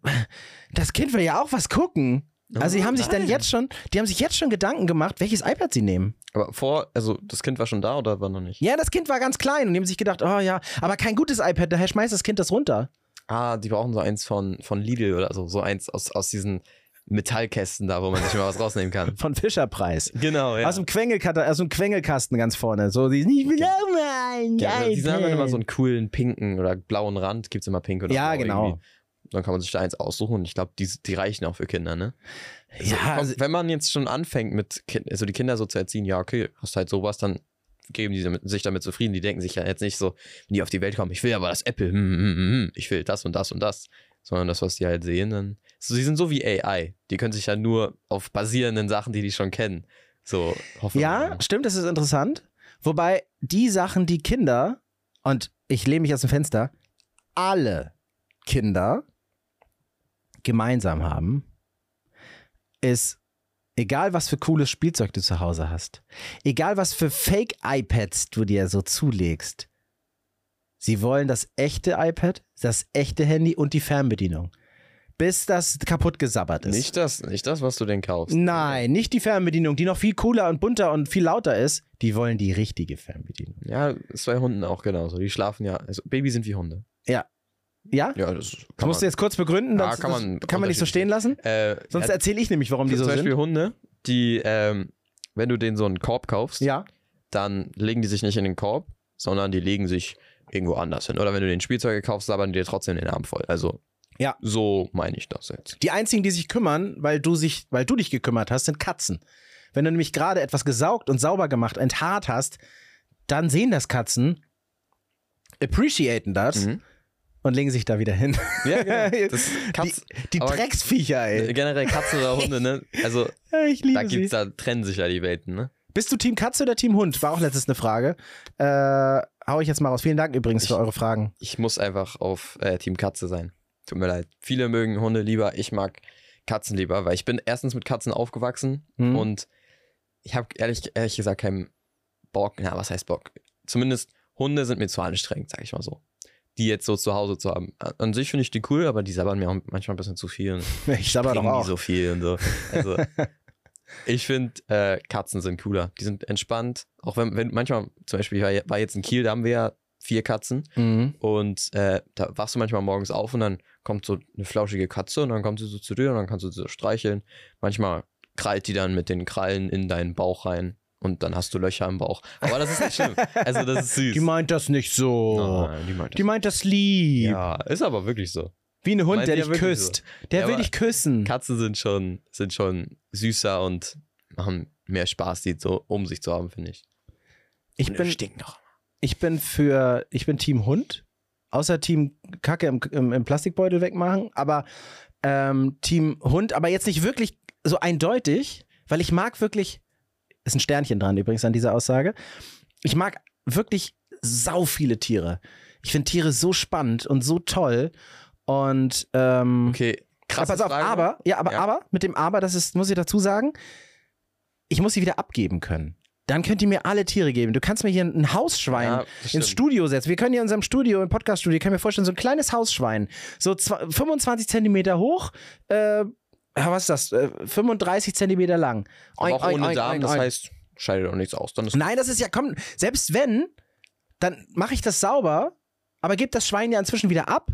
das Kind will ja auch was gucken. Also die haben sich dann jetzt schon, die haben sich jetzt schon Gedanken gemacht, welches iPad sie nehmen. Aber vor, also das Kind war schon da oder war noch nicht? Ja, das Kind war ganz klein und die haben sich gedacht, oh ja, aber kein gutes iPad, daher schmeißt das Kind das runter. Ah, die brauchen so eins von, von Lidl oder so, so eins aus, aus diesen Metallkästen da, wo man sich mal was rausnehmen kann. Von Fischerpreis. Genau, ja. Aus, dem Quengelkasten, aus dem Quengelkasten ganz vorne. So, die, ich will auch mal ein ja die haben dann immer so einen coolen pinken oder blauen Rand, gibt es immer pink oder Ja, genau. irgendwie. Dann kann man sich da eins aussuchen und ich glaube, die, die reichen auch für Kinder, ne? Also, Ja, komm, also- wenn man jetzt schon anfängt mit kind, also die Kinder so zu erziehen, ja, okay, hast halt sowas, dann geben die damit, sich damit zufrieden. Die denken sich ja jetzt nicht so, wenn die auf die Welt kommen, ich will aber das Apple, hm, hm, hm, hm, ich will das und das und das, sondern das, was die halt sehen, dann. So, sie sind so wie AI. Die können sich ja nur auf basierenden Sachen, die die schon kennen, so hoffen. Ja, stimmt, das ist interessant. Wobei die Sachen, die Kinder, und ich lehne mich aus dem Fenster, alle Kinder gemeinsam haben, ist, egal was für cooles Spielzeug du zu Hause hast, egal was für Fake-iPads du dir so zulegst, sie wollen das echte iPad, das echte Handy und die Fernbedienung. Bis das kaputt gesabbert ist. Nicht das, nicht das, was du denn kaufst. Nein, nicht die Fernbedienung, die noch viel cooler und bunter und viel lauter ist. Die wollen die richtige Fernbedienung. Ja, ist bei Hunden auch genauso. Die schlafen ja, also Babys sind wie Hunde. Ja? Ja, das Das kann musst du jetzt kurz begründen. Ja, das, kann man das kann man nicht so stehen lassen. Äh, Sonst ja, erzähle ich nämlich, warum die so zum Beispiel sind. Hunde, die, ähm, wenn du denen so einen Korb kaufst, Ja. dann legen die sich nicht in den Korb, sondern die legen sich irgendwo anders hin. Oder wenn du den Spielzeuge kaufst, sabbern die dir trotzdem den Arm voll. Also, Ja. so meine ich das jetzt. Die einzigen, die sich kümmern, weil du, sich, weil du dich gekümmert hast, sind Katzen. Wenn du nämlich gerade etwas gesaugt und sauber gemacht, enthaart hast, dann sehen das Katzen, appreciaten das Mhm. Und legen sich da wieder hin. Ja, genau. Das Katz, die die Drecksviecher, ey. generell Katzen oder Hunde, ne? Also, Ich liebe da gibt's, da trennen sich ja die Welten, ne? Bist du Team Katze oder Team Hund? War auch letztens eine Frage. Äh, hau ich jetzt mal raus. Vielen Dank übrigens für Ich- eure Fragen. Ich muss einfach auf äh, Team Katze sein. Tut mir leid. Viele mögen Hunde lieber, ich mag Katzen lieber, weil ich bin erstens mit Katzen aufgewachsen Hm. und ich habe ehrlich, ehrlich gesagt keinen Bock. Na, was heißt Bock? Zumindest Hunde sind mir zu anstrengend, sag ich mal so. Die jetzt so zu Hause zu haben. An- sich finde ich die cool, aber die sabbern mir auch manchmal ein bisschen zu viel. Ich sabber doch auch. so viel und so. Also, ich finde, äh, Katzen sind cooler. Die sind entspannt. Auch wenn, wenn manchmal, zum Beispiel, ich war jetzt in Kiel, da haben wir ja vier Katzen. Mhm. Und äh, da wachst du manchmal morgens auf und dann kommt so eine flauschige Katze und dann kommt sie so zu dir und dann kannst du sie so streicheln. Manchmal krallt die dann mit den Krallen in deinen Bauch rein und dann hast du Löcher im Bauch. Aber das ist nicht schlimm. Also das ist süß. Die meint das nicht so. Nein, die meint das. Die meint das lieb. ja, ist aber wirklich so. Wie ein Hund, Meint der dich küsst. Der Ja, will dich küssen. Katzen sind schon, sind schon süßer und machen mehr Spaß, die so um sich zu haben, finde ich. Ich bin, ich bin für, ich bin Team Hund. Außer Team Kacke im, im, im Plastikbeutel wegmachen. Aber ähm, Team Hund, aber jetzt nicht wirklich so eindeutig, weil ich mag wirklich, ist ein Sternchen dran übrigens an dieser Aussage. Ich mag wirklich sau viele Tiere. Ich finde Tiere so spannend und so toll. Und ähm, Okay, krass. aber pass auf, aber, ja, aber, Ja. aber, mit dem Aber, das ist, muss ich dazu sagen, ich muss sie wieder abgeben können. Dann könnt ihr mir alle Tiere geben. Du kannst mir hier ein Hausschwein Ja, ins. Studio setzen. Wir können hier in unserem Studio, im Podcast-Studio, kann mir vorstellen, so ein kleines Hausschwein, so zwei, 25 Zentimeter hoch, äh, was ist das, äh, 35 Zentimeter lang. aber auch Oink, ohne oink, Darm, oink, das oink. heißt, scheidet auch nichts aus. Dann ist Nein, das ist ja, komm, selbst wenn, dann mache ich das sauber, aber gebe das Schwein ja inzwischen wieder ab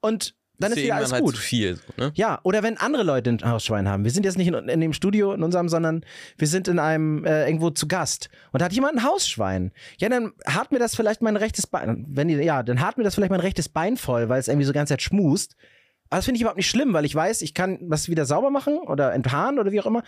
und dann ist wieder alles gut. Halt zu viel, ne? Ja, oder wenn andere Leute ein Hausschwein haben. Wir sind jetzt nicht in, in dem Studio, in unserem, sondern wir sind in einem äh, irgendwo zu Gast. Und da hat jemand ein Hausschwein. Ja, dann hat mir das vielleicht mein rechtes Bein. Wenn die, ja, dann hat mir das vielleicht mein rechtes Bein voll, weil es irgendwie so die ganze Zeit schmust. Aber das finde ich überhaupt nicht schlimm, weil ich weiß, ich kann das wieder sauber machen oder enthaaren oder wie auch immer.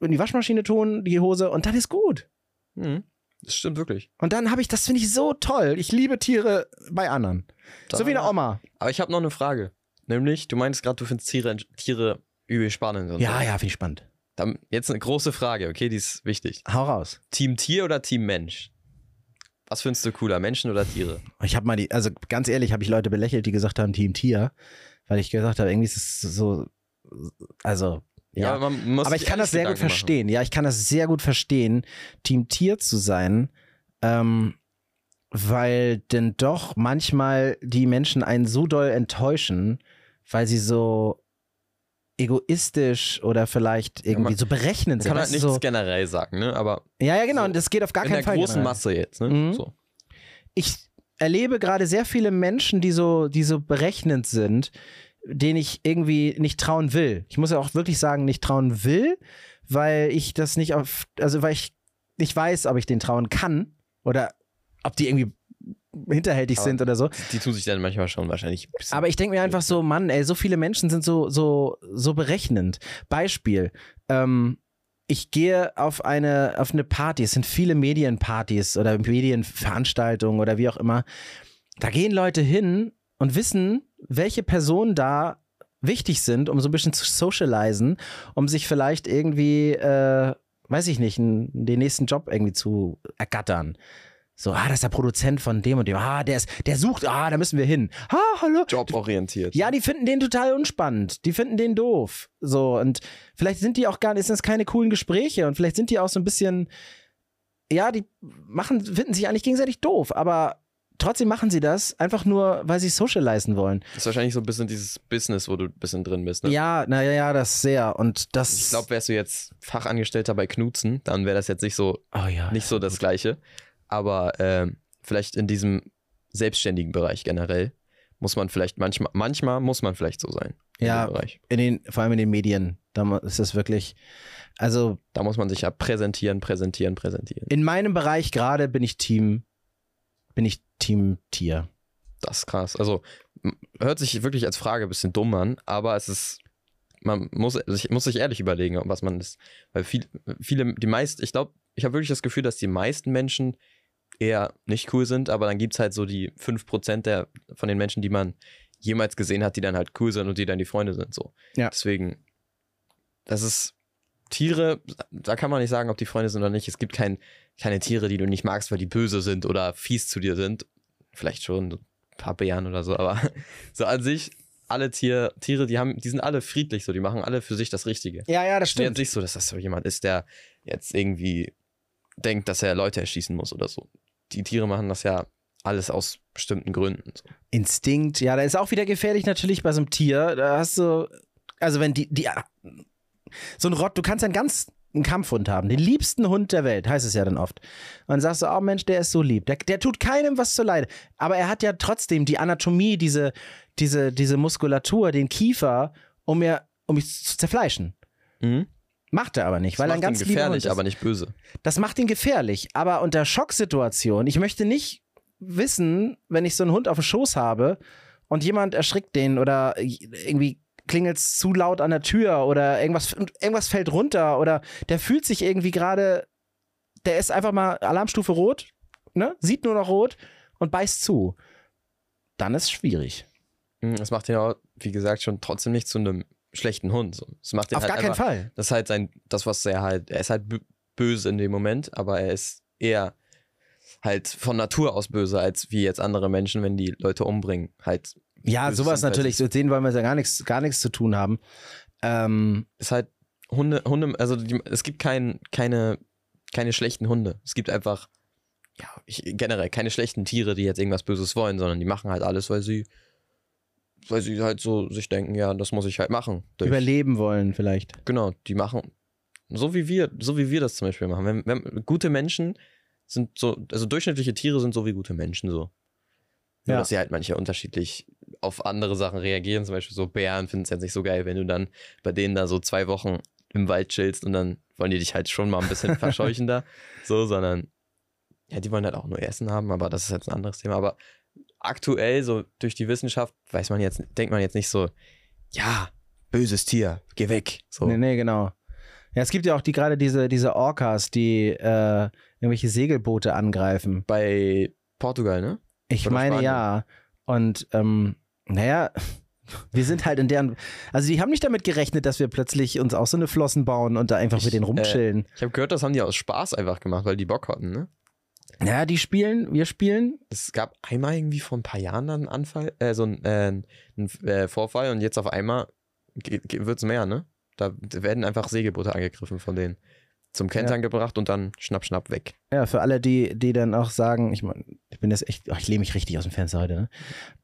In die Waschmaschine tun, die Hose, und dann ist gut. Mhm. Das stimmt wirklich. Und dann habe ich, das finde ich so toll. Ich liebe Tiere bei anderen. so wie eine Da- Oma. Aber ich habe noch eine Frage. Nämlich, du meinst gerade, du findest Tiere, Tiere übel spannend. Ja, so. ja, finde ich spannend. Dann jetzt eine große Frage, okay, die ist wichtig. Hau raus. Team Tier oder Team Mensch? Was findest du cooler, Menschen oder Tiere? Ich habe mal die, also ganz ehrlich, habe ich Leute belächelt, die gesagt haben, Team Tier, weil ich gesagt habe, irgendwie ist es so, also ja. man muss Aber ich kann das sehr gut Gedanken verstehen. Ja, ich kann das sehr gut verstehen, Team Tier zu sein, ähm, weil denn doch manchmal die Menschen einen so doll enttäuschen, weil sie so egoistisch oder vielleicht irgendwie man- so berechnend sind. kann halt nichts so, generell sagen, ne? Aber ja, ja, genau. so Und das geht auf gar in keinen der Fall. großen generell. Masse jetzt, ne? Mhm. So. ich erlebe gerade sehr viele Menschen, die so, die so berechnend sind, denen ich irgendwie nicht trauen will. Ich muss ja auch wirklich sagen, nicht trauen will, weil ich das nicht auf, also weil ich nicht weiß, ob ich denen trauen kann oder ob die irgendwie hinterhältig Aber- sind oder so. Die tun sich dann manchmal schon wahrscheinlich. Aber ich denke mir einfach so, Mann, ey, so viele Menschen sind so, so, so berechnend. Beispiel, ähm, ich gehe auf eine, auf eine Party, es sind viele Medienpartys oder Medienveranstaltungen oder wie auch immer. Da gehen Leute hin und wissen, welche Personen da wichtig sind, um so ein bisschen zu socialisen, um sich vielleicht irgendwie, äh, weiß ich nicht, den nächsten Job irgendwie zu ergattern. So, ah, das ist der Produzent von dem und dem. Ah, der ist, der sucht, ah, da müssen wir hin. Ah, hallo. joborientiert. Ja, die finden den total unspannend. Die finden den doof. So, und vielleicht sind die auch gar nicht, sind das keine coolen Gespräche und vielleicht sind die auch so ein bisschen, ja, die machen, finden sich eigentlich gegenseitig doof, aber trotzdem machen sie das einfach nur, weil sie socialisen wollen. Das ist wahrscheinlich so ein bisschen dieses Business, wo du ein bisschen drin bist. Ne? Ja, naja, ja, das sehr. Und das. Ich glaube, wärst du jetzt Fachangestellter bei Knutzen, dann wäre das jetzt nicht so, oh ja. nicht so das Gleiche. Aber ähm, vielleicht in diesem selbstständigen Bereich generell muss man vielleicht manchmal, manchmal muss man vielleicht so sein. in Ja. In den, vor allem in den Medien. Da ist das wirklich, also Da muss man sich ja präsentieren, präsentieren, präsentieren. in meinem Bereich gerade bin ich Team, bin ich Team Tier. Das ist krass. Also hört sich wirklich als Frage ein bisschen dumm an, aber es ist, man muss sich, muss sich ehrlich überlegen, was man ist. Weil viel, viele, die meisten, ich glaube, ich habe wirklich das Gefühl, dass die meisten Menschen eher nicht cool sind, aber dann gibt es halt so die 5% der, von den Menschen, die man jemals gesehen hat, die dann halt cool sind und die dann die Freunde sind. So. Ja. Deswegen, das ist Tiere, da kann man nicht sagen, ob die Freunde sind oder nicht. Es gibt kein, keine Tiere, die du nicht magst, weil die böse sind oder fies zu dir sind. Vielleicht schon, ein paar Bären oder so, aber so an sich, alle Tier, Tiere, die haben, die sind alle friedlich so, die machen alle für sich das Richtige. Ja, ja, das Es ist nicht so, dass das so jemand ist, der jetzt irgendwie denkt, dass er Leute erschießen muss oder so. Die Tiere machen das ja alles aus bestimmten Gründen. So. Instinkt, ja, da ist auch wieder gefährlich natürlich bei so einem Tier. Da hast du, also wenn die, die, so ein Rott, du kannst einen ganz einen Kampfhund haben, den liebsten Hund der Welt, heißt es ja dann oft. Und dann sagst du, oh Mensch, der ist so lieb, der, der tut keinem was zu leide. Aber er hat ja trotzdem die Anatomie, diese, diese, diese Muskulatur, den Kiefer, um mir, um mich zu zerfleischen. Mhm. Macht er aber nicht, weil er das ein macht ihn ganz Hund gefährlich, aber nicht böse. Das macht ihn gefährlich. Aber unter Schocksituationen, ich möchte nicht wissen, wenn ich so einen Hund auf dem Schoß habe und jemand erschrickt den oder irgendwie klingelt es zu laut an der Tür oder irgendwas, irgendwas fällt runter oder der fühlt sich irgendwie gerade, der ist einfach mal Alarmstufe rot, ne? sieht nur noch rot und beißt zu. Dann ist es schwierig. Mhm, Das macht ihn auch, wie gesagt, schon trotzdem nicht zu einem schlechten Hund. So. Das macht ihn Auf halt gar keinen einfach, Fall. Das ist halt sein, das, was er halt, er ist halt bö- böse in dem Moment, aber er ist eher halt von Natur aus böse, als wie jetzt andere Menschen, wenn die Leute umbringen. Halt, Ja, sowas natürlich. Mit denen wollen wir ja gar nichts, gar nichts zu tun haben. Ähm, ist halt Hunde, Hunde, also die, es gibt kein, keine, keine schlechten Hunde. Es gibt einfach, ja, ich, generell keine schlechten Tiere, die jetzt irgendwas Böses wollen, sondern die machen halt alles, weil sie, weil sie halt so sich denken, ja, das muss ich halt machen. Durch- überleben wollen vielleicht. Genau, die machen so wie wir, so wie wir das zum Beispiel machen. Wenn, wenn, gute Menschen sind so, also durchschnittliche Tiere sind so wie gute Menschen so. Nur, Ja. dass sie halt manche unterschiedlich auf andere Sachen reagieren. Zum Beispiel so Bären finden es jetzt nicht so geil, wenn du dann bei denen da so zwei Wochen im Wald chillst und dann wollen die dich halt schon mal ein bisschen verscheuchen da. So, sondern ja, die wollen halt auch nur Essen haben, aber das ist jetzt ein anderes Thema. Aber aktuell, so durch die Wissenschaft, weiß man jetzt, denkt man jetzt nicht so, ja, böses Tier, geh weg. So. Nee, nee, genau. Ja, es gibt ja auch die gerade diese, diese Orcas, die äh, irgendwelche Segelboote angreifen. Bei Portugal, ne? Ich Oder meine Spanien. ja. Und ähm, naja, wir sind halt in deren. Also die haben nicht damit gerechnet, dass wir plötzlich uns auch so eine Flossen bauen und da einfach Ich, mit denen rumchillen. Ich habe gehört, das haben die aus Spaß einfach gemacht, weil die Bock hatten, ne? Ja, die spielen, wir spielen. Es gab einmal irgendwie vor ein paar Jahren dann einen Anfall, äh, so ein, äh, ein äh, Vorfall und jetzt auf einmal wird es mehr, ne? Da werden einfach Segelboote angegriffen von denen. Zum Kentern ja. gebracht und dann schnapp, schnapp weg. Ja, für alle, die, die dann auch sagen, ich meine, ich bin jetzt echt, oh, ich lehne mich richtig aus dem Fenster heute, ne?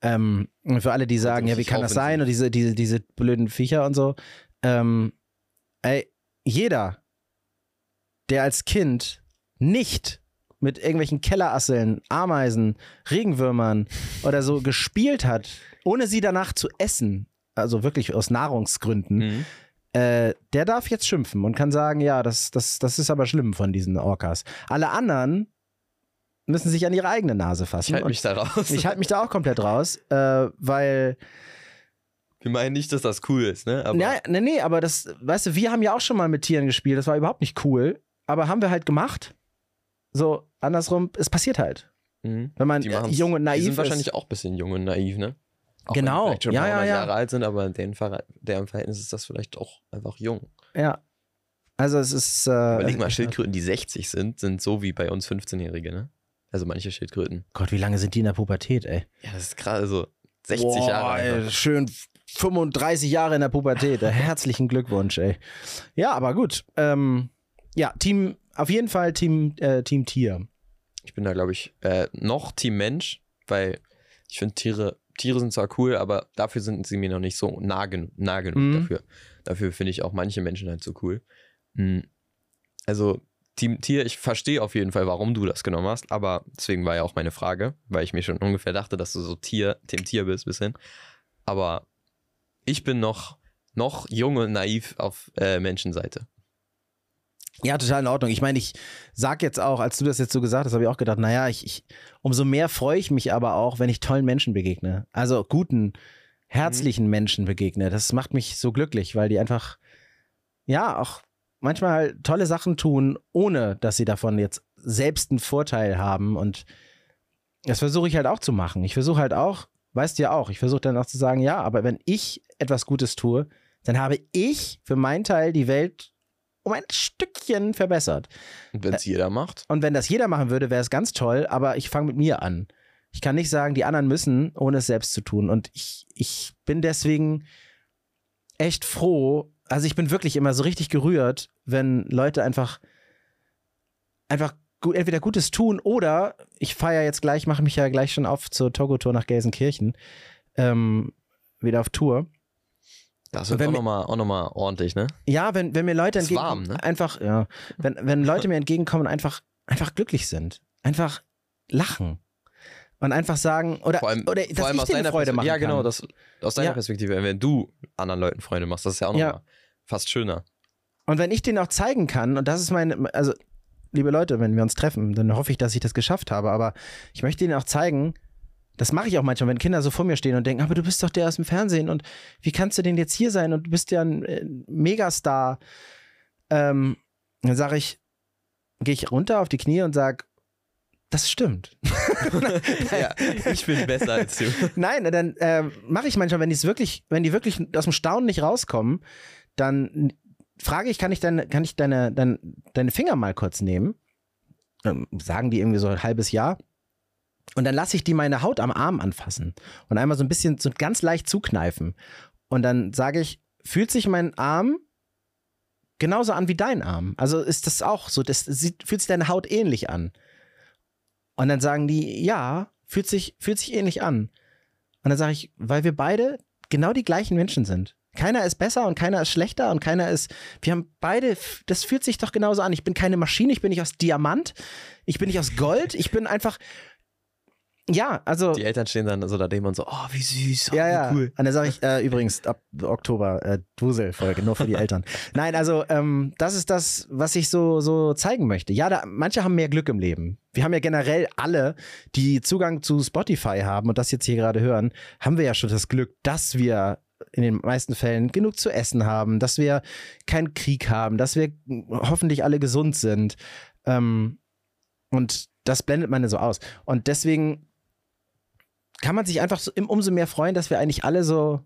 Ähm, für alle, die sagen, ja, wie kann das sein? Und diese, diese, diese blöden Viecher und so. Ähm, ey, jeder, der als Kind nicht mit irgendwelchen Kellerasseln, Ameisen, Regenwürmern oder so gespielt hat, ohne sie danach zu essen, also wirklich aus Nahrungsgründen, mhm. Äh, der darf jetzt schimpfen und kann sagen, ja, das, das, das ist aber schlimm von diesen Orcas. Alle anderen müssen sich an ihre eigene Nase fassen. Ich halte mich da raus. Ich halte mich da auch komplett raus, äh, weil. Wir meinen nicht, dass das cool ist, ne? Aber ja, nee, nee, aber das, weißt du, wir haben ja auch schon mal mit Tieren gespielt, das war überhaupt nicht cool, aber haben wir halt gemacht. So, andersrum, es passiert halt. Mhm. Wenn man äh, jung und naiv ist. Die sind wahrscheinlich auch ein bisschen jung und naiv, ne? Auch genau. Wenn schon ja, ja, ja. Jahre alt sind, aber in deren, deren Verhältnis ist das vielleicht auch einfach jung. Ja. Also es ist. Äh, Überleg mal, Schildkröten, die 60 sind, sind so wie bei uns 15-Jährige, ne? Also manche Schildkröten. Gott, wie lange sind die in der Pubertät, ey? Ja, das ist gerade so 60 Boah, Jahre. Ey, schön 35 Jahre in der Pubertät. Herzlichen Glückwunsch, ey. Ja, aber gut. Ähm, ja, Team, auf jeden Fall Team, äh, Team Tier. Ich bin da, glaube ich, äh, noch Team Mensch, weil ich finde Tiere Tiere sind zwar cool, aber dafür sind sie mir noch nicht so nah, gen nah genug mhm. dafür. Dafür finde ich auch manche Menschen halt so cool. Mhm. Also, Team Tier, ich verstehe auf jeden Fall, warum du das genommen hast, aber deswegen war ja auch meine Frage, weil ich mir schon ungefähr dachte, dass du so Tier, Team Tier bist, bisschen. Aber ich bin noch, noch jung und naiv auf äh, Menschenseite. Ja, total in Ordnung. Ich meine, ich sag jetzt auch, als du das jetzt so gesagt hast, habe ich auch gedacht, naja, ich, ich, umso mehr freue ich mich aber auch, wenn ich tollen Menschen begegne. Also guten, herzlichen mhm. Menschen begegne. Das macht mich so glücklich, weil die einfach, ja, auch manchmal halt tolle Sachen tun, ohne dass sie davon jetzt selbst einen Vorteil haben. Und das versuche ich halt auch zu machen. Ich versuche halt auch, weißt du ja auch, ich versuche dann auch zu sagen, ja, aber wenn ich etwas Gutes tue, dann habe ich für meinen Teil die Welt um ein Stückchen verbessert. Und wenn es jeder macht? Und wenn das jeder machen würde, wäre es ganz toll, aber ich fange mit mir an. Ich kann nicht sagen, die anderen müssen, ohne es selbst zu tun. Und ich, ich bin deswegen echt froh. Also ich bin wirklich immer so richtig gerührt, wenn Leute einfach, einfach gut, entweder Gutes tun oder ich feiere jetzt gleich, mache mich ja gleich schon auf zur Togo-Tour nach Gelsenkirchen. Ähm, wieder auf Tour. Das wird auch nochmal noch mal ordentlich, ne? Ja, wenn, wenn mir Leute entgegenkommen, ne? einfach, ja, wenn, wenn Leute mir entgegenkommen und einfach, einfach glücklich sind, einfach lachen und einfach sagen, oder, vor allem, oder dass vor allem ich aus deiner Freude machen Ja, genau, kann. das, aus deiner ja. Perspektive, wenn du anderen Leuten Freunde machst, das ist ja auch nochmal ja. fast schöner. Und wenn ich denen auch zeigen kann, und das ist mein, also, liebe Leute, wenn wir uns treffen, dann hoffe ich, dass ich das geschafft habe, aber ich möchte ihnen auch zeigen, das mache ich auch manchmal, wenn Kinder so vor mir stehen und denken, aber du bist doch der aus dem Fernsehen und wie kannst du denn jetzt hier sein und du bist ja ein äh, Megastar. Ähm, dann sage ich, gehe ich runter auf die Knie und sage, das stimmt. ja, ich bin besser als du. Nein, dann äh, mache ich manchmal, wenn die wirklich, wenn die wirklich aus dem Staunen nicht rauskommen, dann frage ich, kann ich deine, kann ich deine, deine, deine Finger mal kurz nehmen? Ähm, sagen die irgendwie so ein halbes Jahr. Und dann lasse ich die meine Haut am Arm anfassen und einmal so ein bisschen so ganz leicht zukneifen. Und dann sage ich, fühlt sich mein Arm genauso an wie dein Arm? Also ist das auch so, das sieht, fühlt sich deine Haut ähnlich an? Und dann sagen die, ja, fühlt sich, fühlt sich ähnlich an. Und dann sage ich, weil wir beide genau die gleichen Menschen sind. Keiner ist besser und keiner ist schlechter und keiner ist. Wir haben beide, das fühlt sich doch genauso an. Ich bin keine Maschine, ich bin nicht aus Diamant, ich bin nicht aus Gold, ich bin einfach ja, also. Die Eltern stehen dann so daneben und so, oh, wie süß, oh, ja, ja. cool. Und dann sage ich äh, übrigens ab Oktober äh, Dusel-Folge, nur für die Eltern. Nein, also ähm, das ist das, was ich so, so zeigen möchte. Ja, da, manche haben mehr Glück im Leben. Wir haben ja generell alle, die Zugang zu Spotify haben und das jetzt hier gerade hören, haben wir ja schon das Glück, dass wir in den meisten Fällen genug zu essen haben, dass wir keinen Krieg haben, dass wir hoffentlich alle gesund sind. Ähm, und das blendet man so aus. Und deswegen kann man sich einfach so, umso mehr freuen, dass wir eigentlich alle so,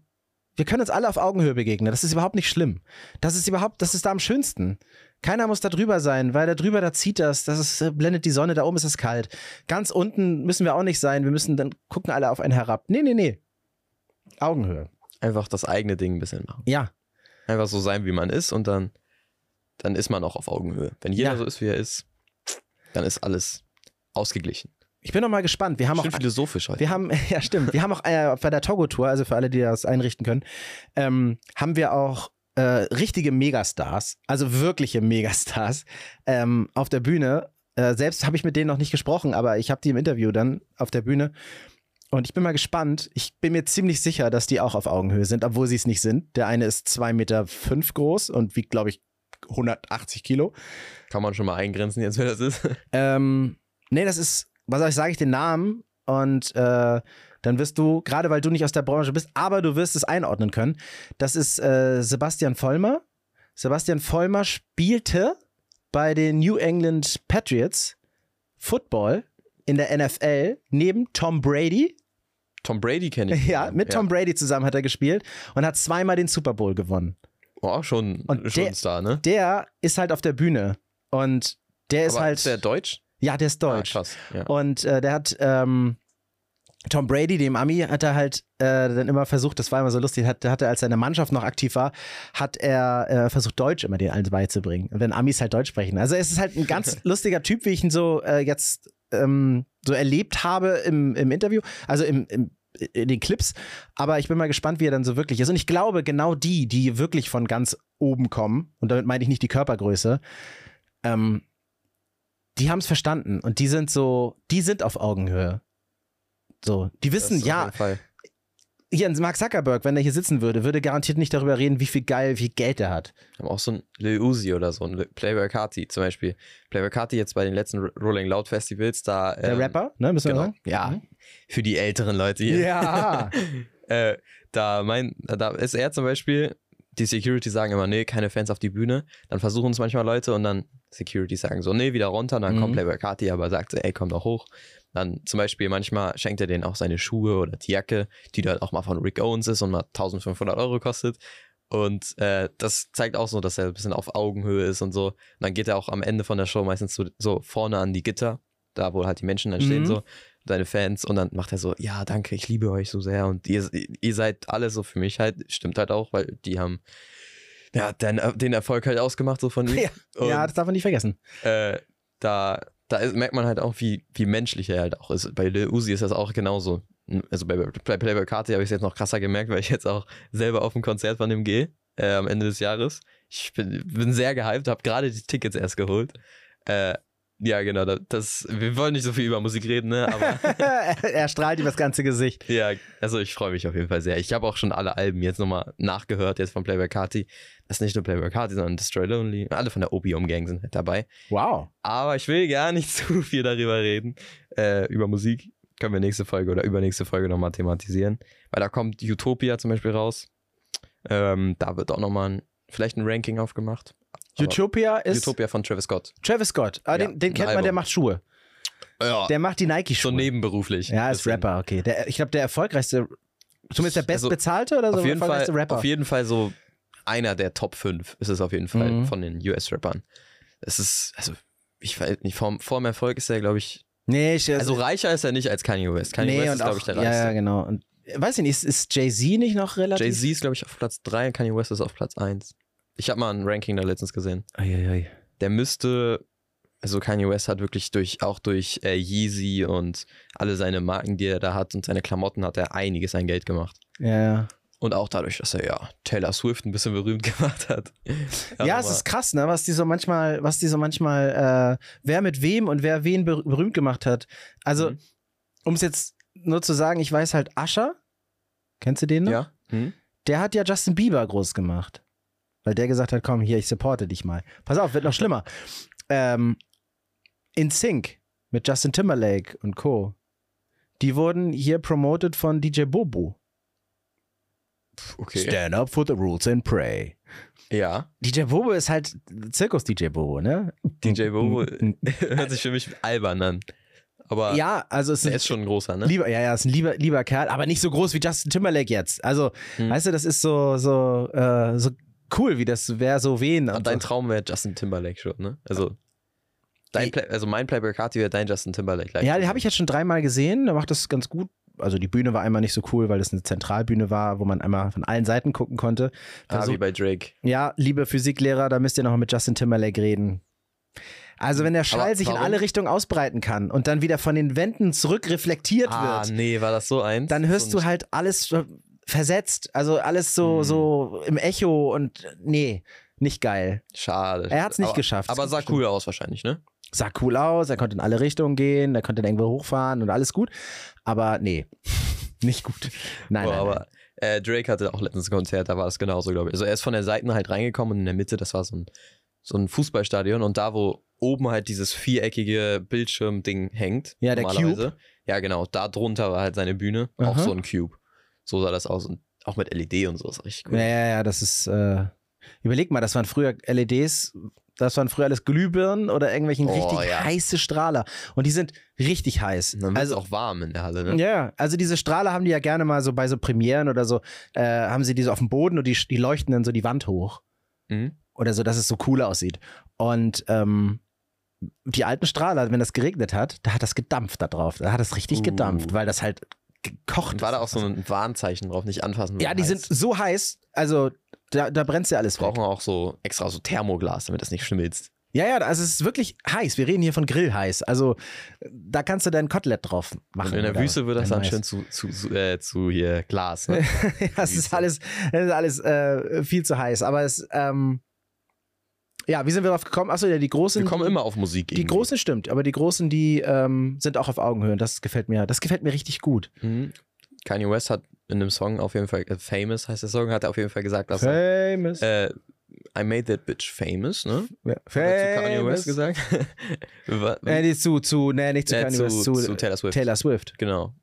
wir können uns alle auf Augenhöhe begegnen. Das ist überhaupt nicht schlimm. Das ist überhaupt, das ist da am schönsten. Keiner muss da drüber sein, weil da drüber, da zieht das, das ist, äh, blendet die Sonne, da oben ist es kalt. Ganz unten müssen wir auch nicht sein, wir müssen dann gucken alle auf einen herab. Nee, nee, nee. Augenhöhe. Einfach das eigene Ding ein bisschen machen. Ja, Einfach so sein, wie man ist und dann, dann ist man auch auf Augenhöhe. Wenn jeder Ja. so ist, wie er ist, dann ist alles ausgeglichen. Ich bin noch mal gespannt. Wir haben Schön auch philosophisch heute. Wir haben, ja stimmt, wir haben auch äh, bei der Togo-Tour, also für alle, die das einrichten können, ähm, haben wir auch äh, richtige Megastars, also wirkliche Megastars ähm, auf der Bühne. Äh, selbst habe ich mit denen noch nicht gesprochen, aber ich habe die im Interview dann auf der Bühne. Und ich bin mal gespannt. Ich bin mir ziemlich sicher, dass die auch auf Augenhöhe sind, obwohl sie es nicht sind. Der eine ist 2,5 Meter fünf groß und wiegt, glaube ich, 180 Kilo. Kann man schon mal eingrenzen jetzt, wer das ist. Ähm, nee, das ist, was sag ich, sage ich den Namen und äh, dann wirst du, gerade weil du nicht aus der Branche bist, aber du wirst es einordnen können. Das ist äh, Sebastian Vollmer. Sebastian Vollmer spielte bei den New England Patriots Football in der NFL neben Tom Brady. Tom Brady kenne ich. Ja, mit Tom Brady zusammen hat er gespielt und hat zweimal den Super Bowl gewonnen. Oh, schon, Und schon der- ein Star, ne? Der ist halt auf der Bühne und der ist Aber halt. ist der Deutsch? Ja, der ist deutsch. Ah, krass. Ja. Und äh, der hat ähm, Tom Brady, dem Ami, hat er halt äh, dann immer versucht, das war immer so lustig, hat, hat er, als seine Mannschaft noch aktiv war, hat er äh, versucht, Deutsch immer den allen beizubringen. Wenn Amis halt Deutsch sprechen. Also es ist halt ein ganz lustiger Typ, wie ich ihn so äh, jetzt ähm, so erlebt habe im, im Interview, also im, im in den Clips, aber ich bin mal gespannt, wie er dann so wirklich ist. Und ich glaube, genau die, die wirklich von ganz oben kommen, und damit meine ich nicht die Körpergröße, ähm, die haben es verstanden und die sind so, die sind auf Augenhöhe. So, die wissen, ja, hier Mark Zuckerberg, wenn er hier sitzen würde, würde garantiert nicht darüber reden, wie viel geil, wie viel Geld er hat. Aber auch so ein Lil Uzi oder so, ein Playboy Carti zum Beispiel. Playboy Carti jetzt bei den letzten Rolling Loud Festivals, da. Der ähm, Rapper, ne, müssen wir Genau. sagen? Ja, für die älteren Leute hier. Ja. äh, da, mein, da ist er zum Beispiel, die Security sagen immer, nee, keine Fans auf die Bühne. Dann versuchen es manchmal Leute und dann Security sagen so, nee, wieder runter. Und dann Mhm. kommt Playboy Carti, aber sagt so, ey, komm doch hoch. Dann zum Beispiel manchmal schenkt er denen auch seine Schuhe oder die Jacke, die dann auch mal von Rick Owens ist und mal 1500 Euro kostet. Und äh, das zeigt auch so, dass er ein bisschen auf Augenhöhe ist und so. Und dann geht er auch am Ende von der Show meistens so, so vorne an die Gitter, da wo halt die Menschen dann stehen, Mhm. so, seine Fans. Und dann macht er so, ja, danke, ich liebe euch so sehr. Und ihr, ihr seid alle so für mich halt, stimmt halt auch, weil die haben ja, den, den Erfolg halt ausgemacht, so von ihm. Ja, Und, ja, das darf man nicht vergessen. äh, da, da ist, merkt man halt auch, wie, wie menschlich er halt auch ist. Bei Lil Uzi ist das auch genauso. Also bei, bei Playboy Carti habe ich es jetzt noch krasser gemerkt, weil ich jetzt auch selber auf ein Konzert von dem gehe äh, am Ende des Jahres. Ich bin, bin sehr gehypt, habe gerade die Tickets erst geholt. Äh, ja, genau, das, wir wollen nicht so viel über Musik reden, ne? Aber er strahlt über das ganze Gesicht. ja, also ich freue mich auf jeden Fall sehr. Ich habe auch schon alle Alben jetzt nochmal nachgehört, jetzt von Playboy Carti. Das ist nicht nur Playboy Carti, sondern Destroy Lonely. Alle von der Opium Gang sind halt dabei. Wow. Aber ich will gar nicht zu viel darüber reden. Äh, über Musik können wir nächste Folge oder übernächste Folge nochmal thematisieren. Weil da kommt Utopia zum Beispiel raus. Ähm, da wird auch nochmal ein, vielleicht ein Ranking aufgemacht. Utopia ist Utopia von Travis Scott. Travis Scott. Ah, Ja, den, den ein kennt man, der macht Schuhe. Ja, Der macht die so Nike-Schuhe. nebenberuflich. ja, ist. Rapper, okay. Der, ich glaube, der erfolgreichste, zumindest der Also, bestbezahlte oder so, auf jeden, Fall, erfolgreichste Rapper. auf jeden Fall so einer der Top 5 ist es auf jeden Fall Mhm. von den US-Rappern. Es ist, also, ich weiß nicht, vorm, vorm Erfolg ist er, glaube ich, nee, ich, also reicher ist er nicht als Kanye West. Kanye nee, West ist, glaube ich, der ja, ja, reichste. genau. Und, weiß ich nicht, ist, ist Jay-Z nicht noch relativ? Jay-Z ist, glaube ich, auf Platz 3 und Kanye West ist auf Platz 1. Ich habe mal ein Ranking da letztens gesehen. Eieiei. Der müsste, also Kanye West hat wirklich durch, auch durch äh, Yeezy und alle seine Marken, die er da hat und seine Klamotten hat er einiges an Geld gemacht. Ja, ja. Und auch dadurch, dass er ja Taylor Swift ein bisschen berühmt gemacht hat. Ja, es ist krass, ne, was die so manchmal, was die so manchmal, äh, wer mit wem und wer wen ber berühmt gemacht hat. Also, Mhm. um es jetzt nur zu sagen, ich weiß halt, Ascher, kennst du den noch? Ja. Hm? Der hat ja Justin Bieber groß gemacht. Weil der gesagt hat, komm, hier, ich supporte dich mal. Pass auf, wird noch schlimmer. Ähm, in Sync mit Justin Timberlake und Co. Die wurden hier promoted von DJ Bobo. Okay. Stand up for the rules and pray. Ja. DJ Bobo ist halt Zirkus-DJ Bobo, ne? DJ Bobo hört sich für mich albern an. Aber Ja, also es ist, er ist schon ein großer, ne? lieber, ja, ja, ist ein lieber, lieber Kerl, aber nicht so groß wie Justin Timberlake jetzt. Also, Hm. weißt du, das ist so, so, äh, so cool, wie das wäre so wen. Und Und dein so. Traum wäre Justin Timberlake schon, ne? Also, dein Play, also mein Playboy Carti wäre dein Justin Timberlake. gleich. Ja, den habe ich jetzt schon dreimal gesehen. Der macht das ganz gut. Also die Bühne war einmal nicht so cool, weil das eine Zentralbühne war, wo man einmal von allen Seiten gucken konnte. ah, Versuch- wie bei Drake. ja, liebe Physiklehrer, da müsst ihr noch mit Justin Timberlake reden. Also wenn der Schall Aber sich in alle Richtungen ausbreiten kann und dann wieder von den Wänden zurück reflektiert Ah, wird, nee, war das so eins? dann hörst so du halt alles versetzt, also alles so Hm. so im Echo und nee, nicht geil. Schade. Er hat's nicht aber, geschafft. Aber sah cool aus wahrscheinlich, ne? Sah cool aus, er konnte in alle Richtungen gehen, er konnte dann irgendwo hochfahren und alles gut, aber nee, nicht gut. Nein, Boah, nein, aber nein. äh, Drake hatte auch letztens ein Konzert, da war das genauso, glaube ich. Also er ist von der Seite halt reingekommen und in der Mitte, das war so ein, so ein Fußballstadion und da, wo oben halt dieses viereckige Bildschirmding hängt. Ja, der normalerweise. Ja, genau. Da drunter war halt seine Bühne. Auch Aha. so ein Cube. So sah das aus. Und auch mit LED und so. Das ist richtig cool. Ja, ja, ja, das ist. Äh, überleg mal, das waren früher LEDs, das waren früher alles Glühbirnen oder irgendwelchen Oh, richtig ja. heiße Strahler. Und die sind richtig heiß. Und dann Also, auch warm in der Halle, ne? ja, also diese Strahler haben die ja gerne mal so bei so Premieren oder so, äh, haben sie die so auf dem Boden und die, die leuchten dann so die Wand hoch. Mhm. Oder so, dass es so cool aussieht. Und ähm, die alten Strahler, wenn das geregnet hat, da hat das gedampft da drauf. Da hat es richtig Uh. gedampft, weil das halt gekocht Und war da auch so ein Warnzeichen drauf, nicht anfassen. Ja, die heiß. sind so heiß, also da, da brennt ja alles weg. brauchen auch so extra so Thermoglas, damit das nicht schmilzt. Ja, ja, also es ist wirklich heiß. Wir reden hier von Grillheiß. Also da kannst du dein Kotelett drauf machen. Und in der Wüste wird das dann Mais. schön zu, zu, zu, äh, zu hier Glas. Ne? ja, es ist alles, es ist alles äh, viel zu heiß. Aber es, ähm, ja, wie sind wir drauf gekommen? Achso, ja, die großen. Wir kommen immer auf Musik. Die irgendwie. großen stimmt, aber die großen, die ähm, sind auch auf Augenhöhe. Und Das gefällt mir, das gefällt mir richtig gut. Mhm. Kanye West hat in einem Song auf jeden Fall, äh, Famous heißt der Song, hat er auf jeden Fall gesagt, dass er, Famous. äh, I made that bitch famous, ne? ja, Hat er zu Kanye famous. West gesagt? Wa- Nee, nicht zu, zu, nee, nicht zu äh, Kanye zu, West, zu, zu Taylor Swift. Taylor Swift. Genau.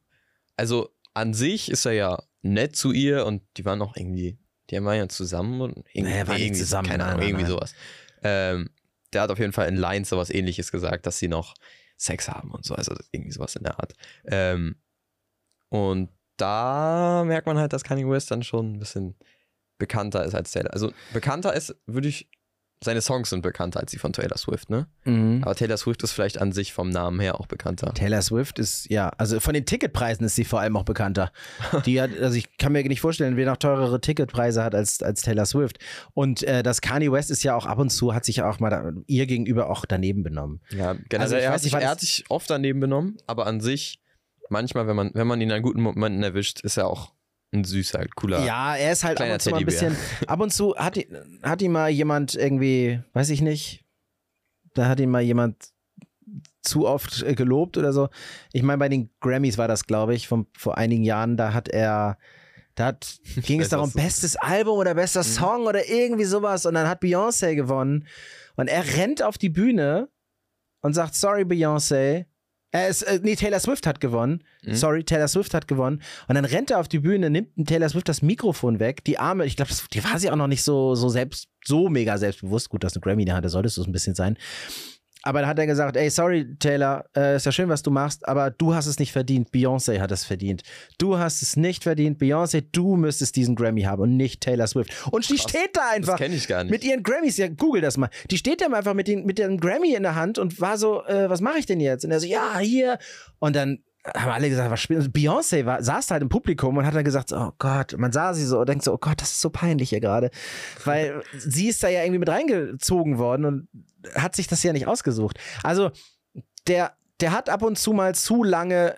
Also an sich ist er ja nett zu ihr und die waren auch irgendwie, die waren ja zusammen und irgendwie, Nee, waren irgendwie zusammen, keine nein, Ahnung, nein, irgendwie nein. sowas. Ähm, der hat auf jeden Fall in Lines sowas ähnliches gesagt, dass sie noch Sex haben und so, also irgendwie sowas in der Art. Ähm, und da merkt man halt, dass Kanye West dann schon ein bisschen bekannter ist als Taylor. Also bekannter ist, würde ich, seine Songs sind bekannter als die von Taylor Swift, ne? Mhm. Aber Taylor Swift ist vielleicht an sich vom Namen her auch bekannter. Taylor Swift ist, ja, also von den Ticketpreisen ist sie vor allem auch bekannter. Die hat, also ich kann mir nicht vorstellen, wer noch teurere Ticketpreise hat als, als Taylor Swift. Und äh, das Kanye West ist ja auch ab und zu, hat sich ja auch mal da, ihr gegenüber auch daneben benommen. Ja, generell, Also er, hat sich, er hat sich oft daneben benommen, aber an sich, manchmal, wenn man, wenn man ihn an guten Momenten erwischt, ist er auch ein süßer, cooler. Ja, er ist halt ab und zu mal ein bisschen, ab und zu hat, ihn- hat ihn mal jemand irgendwie, weiß ich nicht, da hat ihn mal jemand zu oft äh, gelobt oder so. Ich meine, bei den Grammys war das, glaube ich, von, vor einigen Jahren, da hat er, da hat, ging es darum, Mhm. bestes Album oder bester Song oder irgendwie sowas und dann hat Beyoncé gewonnen und er rennt auf die Bühne und sagt, sorry Beyoncé, er ist, äh, nee, Taylor Swift hat gewonnen. Mhm. Sorry, Taylor Swift hat gewonnen. Und dann rennt er auf die Bühne, nimmt Taylor Swift das Mikrofon weg. Die Arme, ich glaube, die war sie auch noch nicht so, so selbst, so mega selbstbewusst. Gut, dass du Grammy da hatte, solltest du es ein bisschen sein. Aber dann hat er gesagt, ey, sorry, Taylor, äh, ist ja schön, was du machst, aber du hast es nicht verdient. Beyoncé hat es verdient. Du hast es nicht verdient. Beyoncé, du müsstest diesen Grammy haben und nicht Taylor Swift. Und die Krass. steht da das einfach kenne ich gar nicht. mit ihren Grammys, ja, google das mal. Die steht da einfach mit, den, mit dem Grammy in der Hand und war so, äh, was mache ich denn jetzt? Und er so, ja, hier. Und dann haben alle gesagt, was spielen? Und Beyoncé war, saß halt im Publikum und hat dann gesagt, oh Gott, man sah sie so und denkt so, oh Gott, das ist so peinlich hier gerade. Weil sie ist da ja irgendwie mit reingezogen worden und hat sich das ja nicht ausgesucht. Also, der, der hat ab und zu mal zu lange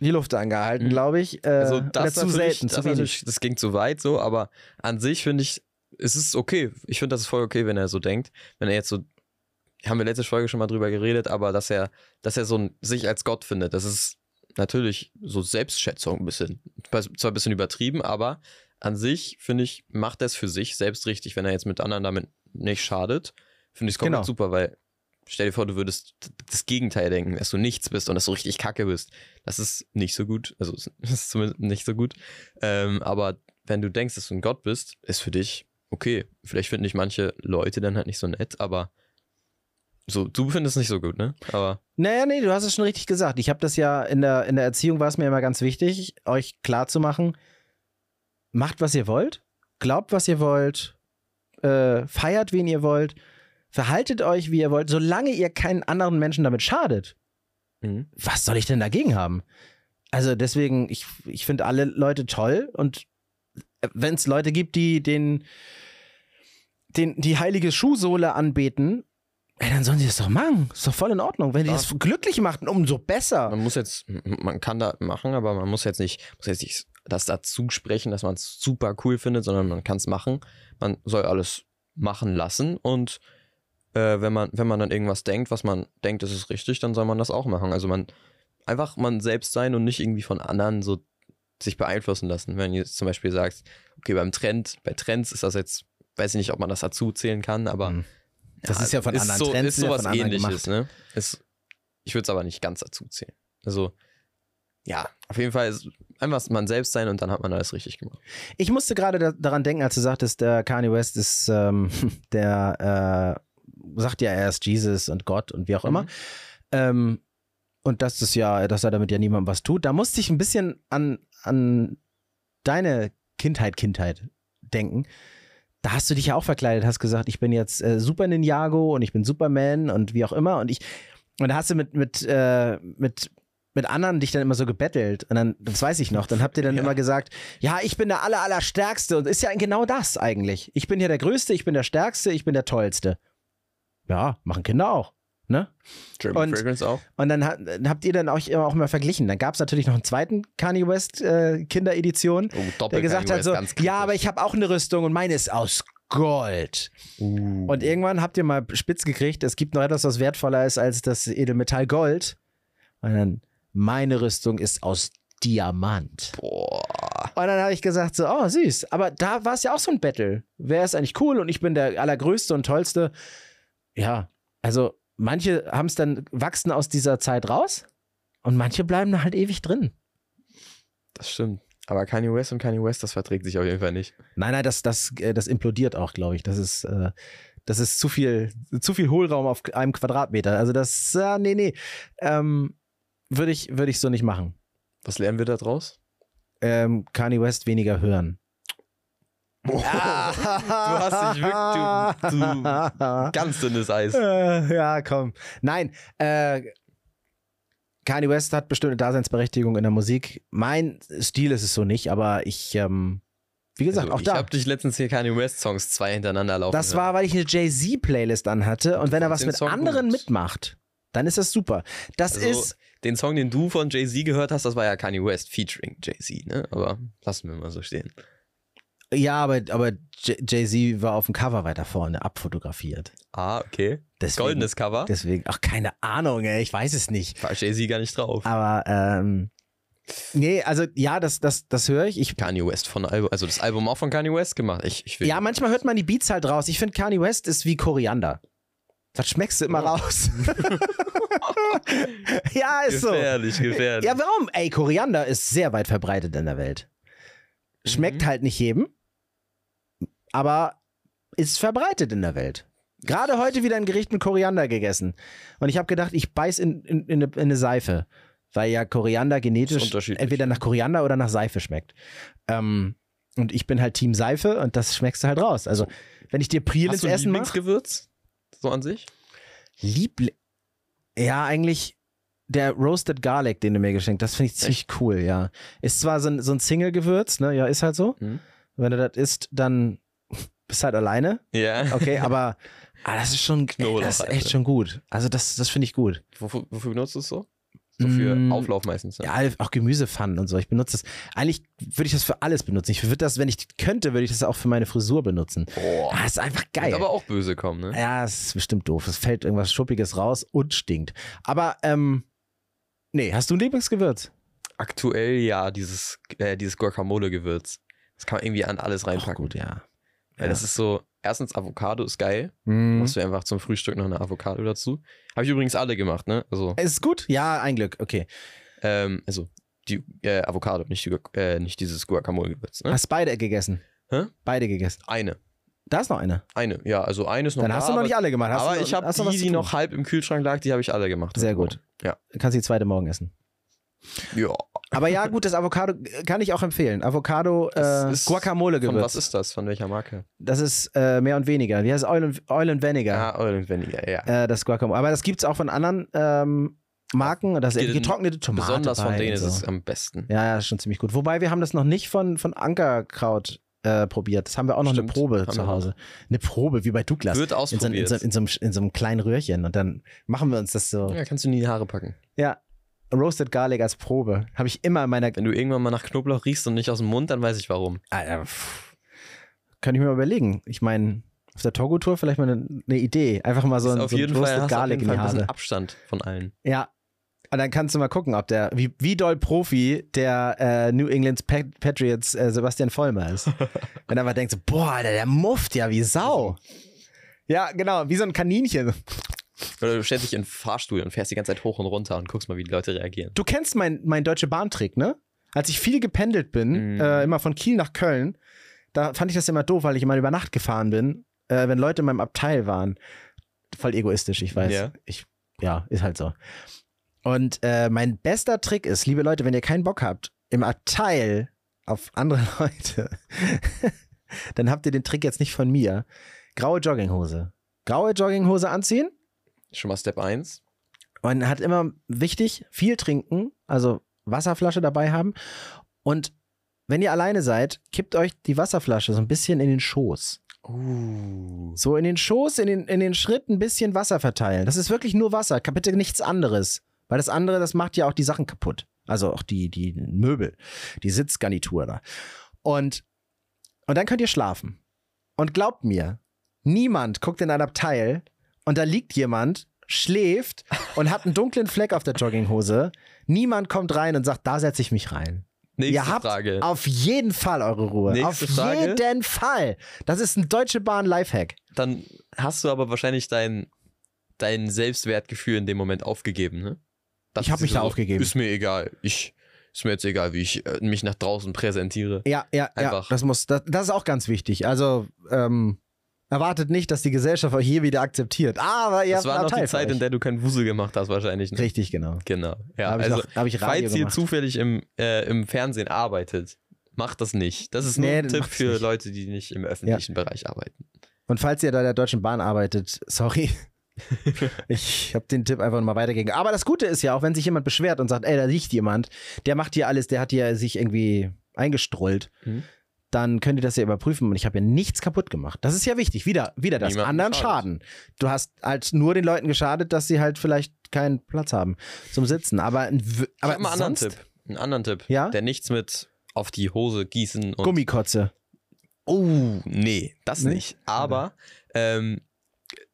die Luft angehalten, Mhm. glaube ich. Äh, also das zu selten, das, zu wenig. natürlich- das ging zu weit so, aber an sich finde ich, es ist okay. Ich finde, das ist voll okay, wenn er so denkt. Wenn er jetzt so, haben wir letzte Folge schon mal drüber geredet, aber dass er, dass er so ein, sich als Gott findet, das ist natürlich so Selbstschätzung ein bisschen. Zwar ein bisschen übertrieben, aber an sich, finde ich, macht er es für sich selbst richtig, wenn er jetzt mit anderen damit nicht schadet. Finde ich es komplett Genau. super, weil stell dir vor, du würdest das Gegenteil denken, dass du nichts bist und dass du richtig kacke bist. Das ist nicht so gut. Also, es ist zumindest nicht so gut. Ähm, aber wenn du denkst, dass du ein Gott bist, ist für dich okay. Vielleicht finden dich manche Leute dann halt nicht so nett, aber so, du findest es nicht so gut, ne? Aber Naja, nee, du hast es schon richtig gesagt. Ich habe das ja in der, in der Erziehung war es mir immer ganz wichtig, euch klarzumachen, macht, was ihr wollt, glaubt, was ihr wollt, äh, feiert, wen ihr wollt, verhaltet euch, wie ihr wollt, solange ihr keinen anderen Menschen damit schadet. Mhm. Was soll ich denn dagegen haben? Also deswegen, ich, ich finde alle Leute toll und wenn es Leute gibt, die den, den, die heilige Schuhsohle anbeten, ey, dann sollen sie das doch machen. Ist doch voll in Ordnung. Wenn die Ja. das glücklich macht, umso besser. Man muss jetzt, man kann da machen, aber man muss jetzt nicht, muss jetzt nicht das dazu sprechen, dass man es super cool findet, sondern man kann es machen. Man soll alles machen lassen und äh, wenn man, wenn man dann irgendwas denkt, was man denkt, das ist richtig, dann soll man das auch machen. Also man einfach man selbst sein und nicht irgendwie von anderen so sich beeinflussen lassen. Wenn ihr jetzt zum Beispiel sagt, okay, beim Trend, bei Trends ist das jetzt, weiß ich nicht, ob man das dazu zählen kann, aber Hm. Das ist ja von anderen so, Trends, ist ja sowas anderen ähnliches, ne? Ist, ich würde es aber nicht ganz dazu zählen. Also, ja, auf jeden Fall ist einfach man selbst sein und dann hat man alles richtig gemacht. Ich musste gerade da, daran denken, als du sagtest, der Kanye West ist ähm, der äh, sagt ja, er ist Jesus und Gott und wie auch immer. Mhm. Ähm, und dass das ja, dass er damit ja niemandem was tut. Da musste ich ein bisschen an, an deine Kindheit, Kindheit denken. Da hast du dich ja auch verkleidet, hast gesagt, ich bin jetzt äh, Super Ninjago und ich bin Superman und wie auch immer. Und ich, und da hast du mit, mit, äh, mit, mit anderen dich dann immer so gebettelt. Und dann, das weiß ich noch, dann habt ihr dann Ja. immer gesagt, ja, ich bin der aller, aller Stärkste. Und ist ja genau das eigentlich. Ich bin hier der Größte, ich bin der Stärkste, ich bin der Tollste. Ja, machen Kinder auch. Ne? German Und- Fragrance auch. Und dann, hat, dann habt ihr dann auch immer auch mal verglichen. Dann gab es natürlich noch einen zweiten Kanye West äh, Kinderedition, Oh, Doppel der gesagt Kanye hat so, ja, aber ich habe auch eine Rüstung und meine ist aus Gold. Uh. Und irgendwann habt ihr mal spitz gekriegt, es gibt noch etwas, was wertvoller ist als das Edelmetall Gold. Und dann, meine Rüstung ist aus Diamant. Boah. Und dann habe ich gesagt so, oh süß. Aber da war es ja auch so ein Battle. Wer ist eigentlich cool und ich bin der allergrößte und tollste. Ja, also manche haben es dann, wachsen aus dieser Zeit raus und manche bleiben da halt ewig drin. Das stimmt. Aber Kanye West und Kanye West, das verträgt sich auf jeden Fall nicht. Nein, nein, das, das, äh, das implodiert auch, glaube ich. Das ist, äh, das ist zu viel, zu viel Hohlraum auf einem Quadratmeter. Also das, äh, nee, nee. Ähm, würde ich, würde ich so nicht machen. Was lernen wir da draus? Ähm, Kanye West weniger hören. Du hast dich wirklich, du, du ganz dünnes Eis. Äh, ja, komm. Nein, äh, Kanye West hat bestimmte Daseinsberechtigung in der Musik. Mein Stil ist es so nicht, aber ich, ähm, wie gesagt, Also, auch ich da. habe dich letztens hier Kanye West Songs zwei hintereinander laufen Das hören. war, weil ich eine Jay-Z-Playlist anhatte und wenn er was mit Song anderen gut. mitmacht, dann ist das super. Das Also, ist, Den Song, den du von Jay-Z gehört hast, das war ja Kanye West featuring Jay-Z, ne? Aber lassen wir mal so stehen. Ja, aber, aber Jay-Z war auf dem Cover weiter vorne abfotografiert. Ah, okay. Deswegen, Goldenes Cover. Deswegen, ach, keine Ahnung, ey, ich weiß es nicht. War Jay-Z gar nicht drauf. Aber, ähm, nee, also, ja, das, das, das höre ich. Ich Kanye West von Album, also das Album auch von Kanye West gemacht. Ich, ich will Ja, manchmal hört man die Beats halt raus. Ich finde, Kanye West ist wie Koriander. Das schmeckst du immer Oh. raus. ja, ist so. gefährlich, gefährlich. Ja, warum? Ey, Koriander ist sehr weit verbreitet in der Welt. Schmeckt Mhm. halt nicht jedem, aber ist verbreitet in der Welt. Gerade heute wieder ein Gericht mit Koriander gegessen. Und ich habe gedacht, ich beiß in, in, in, eine, in eine Seife. Weil ja Koriander genetisch entweder nach Koriander oder nach Seife schmeckt. Ähm, und ich bin halt Team Seife und das schmeckst du halt raus. Also, wenn ich dir Priel Hast ins du ein Essen. Lieblingsgewürz? So an sich? Liebling. Ja, eigentlich der Roasted Garlic, den du mir geschenkt hast, finde ich ziemlich cool, ja. Ist zwar so ein, so ein Single-Gewürz, ne? Ja, ist halt so. Mhm. Wenn du das isst, dann bist halt alleine. Ja. Okay, aber ah, das ist schon, ey, das ist echt schon gut. Also das, das finde ich gut. Wofür, wofür benutzt du es so? So für Mm, Auflauf meistens. Ne? Ja, auch Gemüsepfannen und so. Ich benutze das. Eigentlich würde ich das für alles benutzen. Ich würde das, wenn ich könnte, würde ich das auch für meine Frisur benutzen. Boah. Ah, ist einfach geil. Wird aber auch böse kommen, ne? Ja, es ist bestimmt doof. Es fällt irgendwas Schuppiges raus und stinkt. Aber, ähm, nee, hast du ein Lieblingsgewürz? Aktuell ja, dieses, äh, dieses Guacamole-Gewürz. Das kann man irgendwie an alles reinpacken. gut, ja. Weil das ist so, erstens Avocado ist geil. Mhm. Machst du einfach zum Frühstück noch eine Avocado dazu. Habe ich übrigens alle gemacht, ne? Also, Ist es gut? Ja, ein Glück. Okay. ähm, also die äh, Avocado, nicht, die, äh, nicht dieses Guacamole-Gewürz, ne? Hast beide gegessen? Hä? Beide gegessen. Eine. Da ist noch eine. Eine, ja, also eine ist noch Dann da, hast du noch nicht alle gemacht. Hast aber du, ich habe du die, die noch halb im Kühlschrank lag, die habe ich alle gemacht. Sehr gut. Ja. Du kannst die zweite morgen essen. Ja. Aber ja, gut, das Avocado äh, kann ich auch empfehlen. Avocado, äh, Guacamole Von was Gewürz. ist das? Von welcher Marke? Das ist äh, mehr und weniger. Wie heißt es? Oil and, Oil and Vinegar. Ja, Oil and Vinegar, ja. Äh, das Guacamole. Aber das gibt es auch von anderen ähm, Marken. Das ist getrocknete Tomate. Besonders von denen und ist so. es am besten. Ja, ja, ist schon ziemlich gut. Wobei wir haben das noch nicht von, von Ankerkraut äh, probiert. Das haben wir auch noch Stimmt, eine Probe zu. Hause. Eine Probe, wie bei Douglas. Wird in, so, in, ausprobiert. so, in, so einem, in so einem kleinen Röhrchen. Und dann machen wir uns das so. ja, kannst du nie in die Haare packen. Ja. Roasted Garlic als Probe. Habe ich immer in meiner. Wenn du irgendwann mal nach Knoblauch riechst und nicht aus dem Mund, dann weiß ich warum. Alter, pff. Kann ich mir mal überlegen. Ich meine, auf der Togo-Tour vielleicht mal eine, eine Idee. Einfach mal so ein, auf so jeden Fall, Roasted hast du auf Garlic jeden Fall in ein bisschen. Abstand von allen. Ja. Und dann kannst du mal gucken, ob der, wie, wie doll Profi der äh, New England Pa- Patriots äh, Sebastian Vollmer ist. Wenn er mal denkt, so, boah, Alter, der mufft ja wie Sau. Ja, genau, wie so ein Kaninchen. Oder du stellst dich in den Fahrstuhl und fährst die ganze Zeit hoch und runter und guckst mal, wie die Leute reagieren. Du kennst mein, mein Deutsche Bahntrick, ne? Als ich viel gependelt bin, Mhm. äh, immer von Kiel nach Köln, da fand ich das immer doof, weil ich immer über Nacht gefahren bin, äh, wenn Leute in meinem Abteil waren. Voll egoistisch, ich weiß. Ja. Ich, ja, ist halt so. Und äh, mein bester Trick ist, liebe Leute, wenn ihr keinen Bock habt, im Abteil auf andere Leute, dann habt ihr den Trick jetzt nicht von mir. Graue Jogginghose. Graue Jogginghose anziehen, Schon mal Step 1. man hat immer wichtig, viel trinken, also Wasserflasche dabei haben. Und wenn ihr alleine seid, kippt euch die Wasserflasche so ein bisschen in den Schoß. Uh. So in den Schoß, in den, in den Schritt ein bisschen Wasser verteilen. Das ist wirklich nur Wasser, bitte nichts anderes. Weil das andere, das macht ja auch die Sachen kaputt. Also auch die, die Möbel, die Sitzgarnitur da. Und, und dann könnt ihr schlafen. Und glaubt mir, niemand guckt in ein Abteil und da liegt jemand, schläft und hat einen dunklen Fleck auf der Jogginghose. Niemand kommt rein und sagt, da setze ich mich rein. Nächste ihr habt Frage. auf jeden Fall eure Ruhe. Nächste auf Frage. jeden Fall. Das ist ein Deutsche Bahn Lifehack. Dann hast du aber wahrscheinlich dein, dein Selbstwertgefühl in dem Moment aufgegeben, ne? Das Ich hab ist mich da aufgegeben. Ist mir egal. Ich, ist mir jetzt egal, wie ich äh, mich nach draußen präsentiere. Ja, ja, ja. Einfach. Das muss, das, das ist auch ganz wichtig. Also ähm, erwartet nicht, dass die Gesellschaft euch hier wieder akzeptiert. Aber ihr das habt war noch die Zeit, in der du keinen Wusel gemacht hast, wahrscheinlich. Ne? Richtig, genau. Genau. Ja, also, noch- falls ihr zufällig im, äh, im Fernsehen arbeitet, macht das nicht. Das ist nur Nee, ein Tipp für nicht. Leute, die nicht im öffentlichen Bereich arbeiten. Und falls ihr da der Deutschen Bahn arbeitet, sorry. ich habe den Tipp einfach mal weitergegeben. Aber das Gute ist ja auch, wenn sich jemand beschwert und sagt, ey, da liegt jemand, der macht hier alles, der hat hier sich irgendwie eingestrollt, Mhm. Dann könnt ihr das ja überprüfen und ich habe ja nichts kapput gemacht. Das ist ja wichtig. Wieder, wieder das. Niemandem Anderen geschadet. Schaden. Du hast halt nur den Leuten geschadet, dass sie halt vielleicht keinen Platz haben zum Sitzen. Aber, Ich aber mal einen anderen Tipp. Einen anderen Tipp. Ja? Der nichts mit auf die Hose gießen und. Gummikotze. Oh, nee, das Nee? nicht. Aber ähm,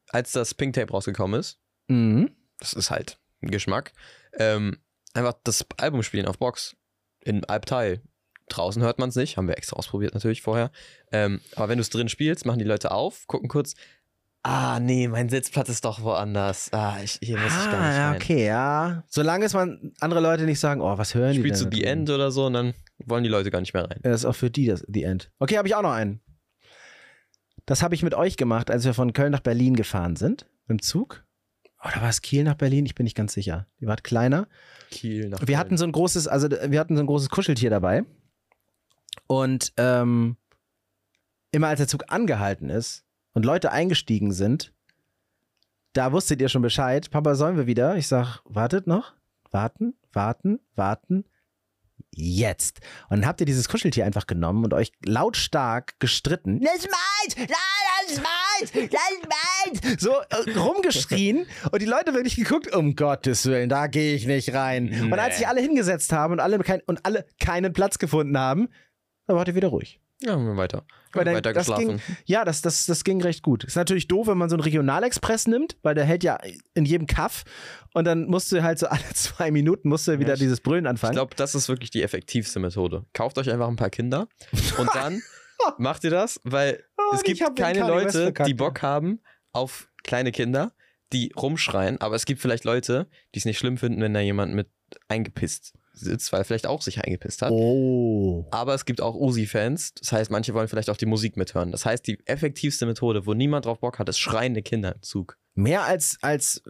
als das Pink Tape rausgekommen ist, Mhm. das ist halt ein Geschmack, ähm, einfach das Album spielen auf Box in Albteil. Draußen hört man es nicht, haben wir extra ausprobiert natürlich vorher. Ähm, aber wenn du es drin spielst, machen die Leute auf, gucken kurz. Ah, nee, mein Sitzplatz ist doch woanders. Ah, ich, hier muss ich gar nicht Ah, rein. okay, ja. Solange es man andere Leute nicht sagen, oh, was hören die Spielst du denn? The da drüben? End oder so und dann wollen die Leute gar nicht mehr rein. Das ist auch für die das The End. Okay, habe ich auch noch einen. Das habe ich mit euch gemacht, als wir von Köln nach Berlin gefahren sind. Im Zug. Oder war es Kiel nach Berlin? Ich bin nicht ganz sicher. Die war kleiner. Kiel nach Wir Köln. hatten so ein großes, also wir hatten so ein großes Kuscheltier dabei. Und ähm, immer als der Zug angehalten ist und Leute eingestiegen sind, da wusstet ihr schon Bescheid. Papa, sollen wir wieder? Ich sag, wartet noch. Warten, warten, warten. Jetzt. Und dann habt ihr dieses Kuscheltier einfach genommen und euch lautstark gestritten. Das ist meins! Nein, das ist meins! Das ist meins! So äh, rumgeschrien und die Leute wirklich geguckt, um Gottes Willen, da gehe ich nicht rein. Und als Nee. sich alle hingesetzt haben und alle, kein, und alle keinen Platz gefunden haben, dann wart ihr wieder ruhig. Ja, haben wir weiter. Weil dann- weiter das geschlafen. Ja, das, das, das ging recht gut. Ist natürlich doof, wenn man so einen Regionalexpress nimmt, weil der hält ja in jedem Kaff und dann musst du halt so alle zwei Minuten musst du wieder ich- dieses Brüllen Ich anfangen. glaube, das ist wirklich die effektivste Methode. Kauft euch einfach ein paar Kinder und dann macht ihr das, weil Oh, es gibt ich keine Leute, die ja. Bock haben auf kleine Kinder, die rumschreien, aber es gibt vielleicht Leute, die es nicht schlimm finden, wenn da jemand mit eingepisst sitzt, weil er vielleicht auch sich eingepisst hat. Oh. Aber es gibt auch Usi-Fans, das heißt, manche wollen vielleicht auch die Musik mithören. Das heißt, die effektivste Methode, wo niemand drauf Bock hat, ist schreiende Kinder im Zug. Mehr als, als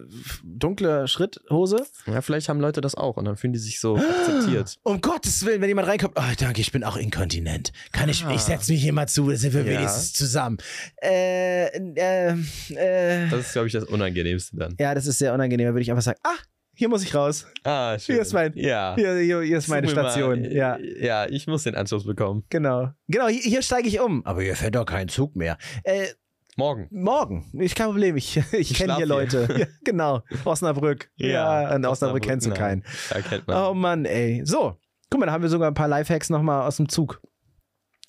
dunkle Schritthose? Ja, vielleicht haben Leute das auch und dann fühlen die sich so akzeptiert. Um Gottes Willen, wenn jemand reinkommt, oh danke, ich bin auch inkontinent. Kann ich, Ah. ich setze mich hier mal zu, sind wir Ja. wenigstens zusammen. Äh, äh, äh. Das ist, glaube ich, das Unangenehmste dann. Ja, das ist sehr unangenehm. Da würde ich einfach sagen, ah, hier muss ich raus. Ah, schön. Hier ist mein- Ja. Hier, hier, hier ist meine mal- Station. Ja, Ja, ich muss den Anschluss bekommen. genau. Genau, hier, hier steige ich um. Aber hier fährt doch kein Zug mehr. Äh, Morgen. morgen. Ich kein Problem. Ich, ich kenne hier hier. Leute. Ja, genau. Osnabrück. Ja, in Osnabrück kennst du keinen. Da kennt man. Oh Mann, ey. So, guck mal, da haben wir sogar ein paar Lifehacks nochmal aus dem Zug.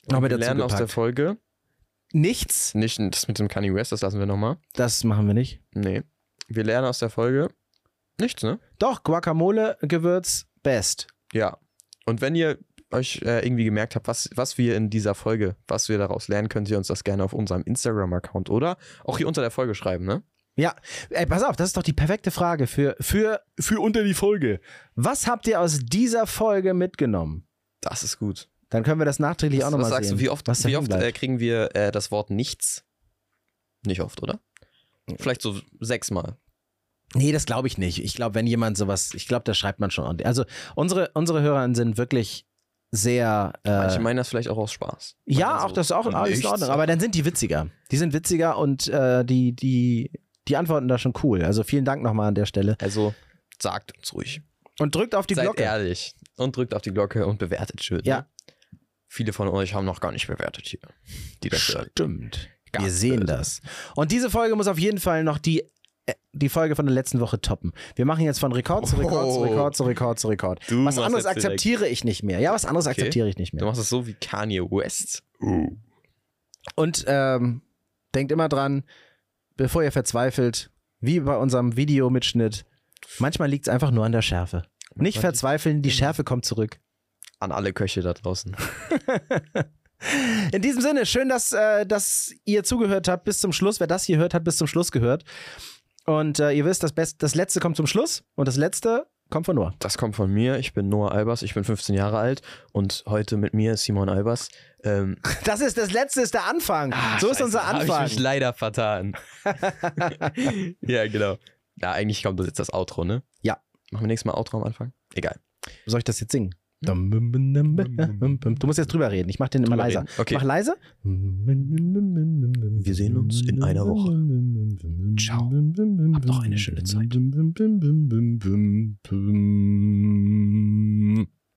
Noch mit wir lernen aus der. Folge. Nichts, Nicht das mit dem Kanye West, das lassen wir nochmal. das machen wir nicht. Nee. Wir lernen aus der Folge nichts, ne? Doch, Guacamole, Gewürz, best. Ja. Und wenn ihr euch äh, irgendwie gemerkt habt, was, was wir in dieser Folge, was wir daraus lernen, könnt ihr uns das gerne auf unserem Instagram-Account oder auch hier unter der Folge schreiben, ne? Ja, ey, pass auf, das ist doch die perfekte Frage für, für, für unter die Folge. Was habt ihr aus dieser Folge mitgenommen? Das ist gut. Dann können wir das nachträglich auch was, nochmal was sagst sehen. du, wie oft, wie oft äh, kriegen wir äh, das Wort nichts? Nicht oft, oder? Vielleicht so sechsmal. Nee, das glaube ich nicht. Ich glaube, wenn jemand sowas, ich glaube, das schreibt man schon ordentlich. Also unsere, unsere Hörerinnen sind wirklich sehr. Äh, Manche meinen das vielleicht auch aus Spaß. ja, auch so, das ist auch in, alles in nichts. Ordnung. Aber dann sind die witziger. Die sind witziger und äh, die, die, die antworten da schon cool. Also vielen Dank nochmal an der Stelle. Also sagt uns ruhig. Und drückt auf die Seid Glocke. ehrlich. Und drückt auf die Glocke und bewertet schön. Ja. Ne? Viele von euch haben noch gar nicht bewertet hier. Die das. Stimmt. Wir sehen böse. das. Und diese Folge muss auf jeden Fall noch die, die Folge von der letzten Woche toppen. Wir machen jetzt von Rekord zu Rekord zu Oh. Rekord zu Rekord zu Rekord. Du was anderes jetzt direkt- akzeptiere ich nicht mehr. Ja, was anderes Okay. akzeptiere ich nicht Du mehr. machst es so wie Kanye West. Und ähm, denkt immer dran, bevor ihr verzweifelt, wie bei unserem Videomitschnitt, manchmal liegt es einfach nur an der Schärfe. Nicht verzweifeln, die Schärfe kommt zurück. An alle Köche da draußen. In diesem Sinne, schön, dass, äh, dass ihr zugehört habt bis zum Schluss. Wer das hier hört, hat bis zum Schluss gehört. Und äh, ihr wisst, das, Best das Letzte kommt zum Schluss und das Letzte kommt von Noah. Das kommt von mir. Ich bin Noah Albers. Ich bin 15 Jahre alt. Und heute mit mir ist Simon Albers. Ähm, Das ist das Letzte, ist der Anfang. so ist Scheiße, unser Hab Anfang. ich mich leider vertan. ja, genau. Ja, eigentlich kommt das jetzt das Outro, ne? Ja. Machen wir nächstes Mal Outro am Anfang? Egal. Soll ich das jetzt singen? Du musst jetzt drüber reden. Ich mach den immer leiser. Okay. Mach leise. Wir sehen uns in einer Woche. Ciao. Hab noch eine schöne Zeit.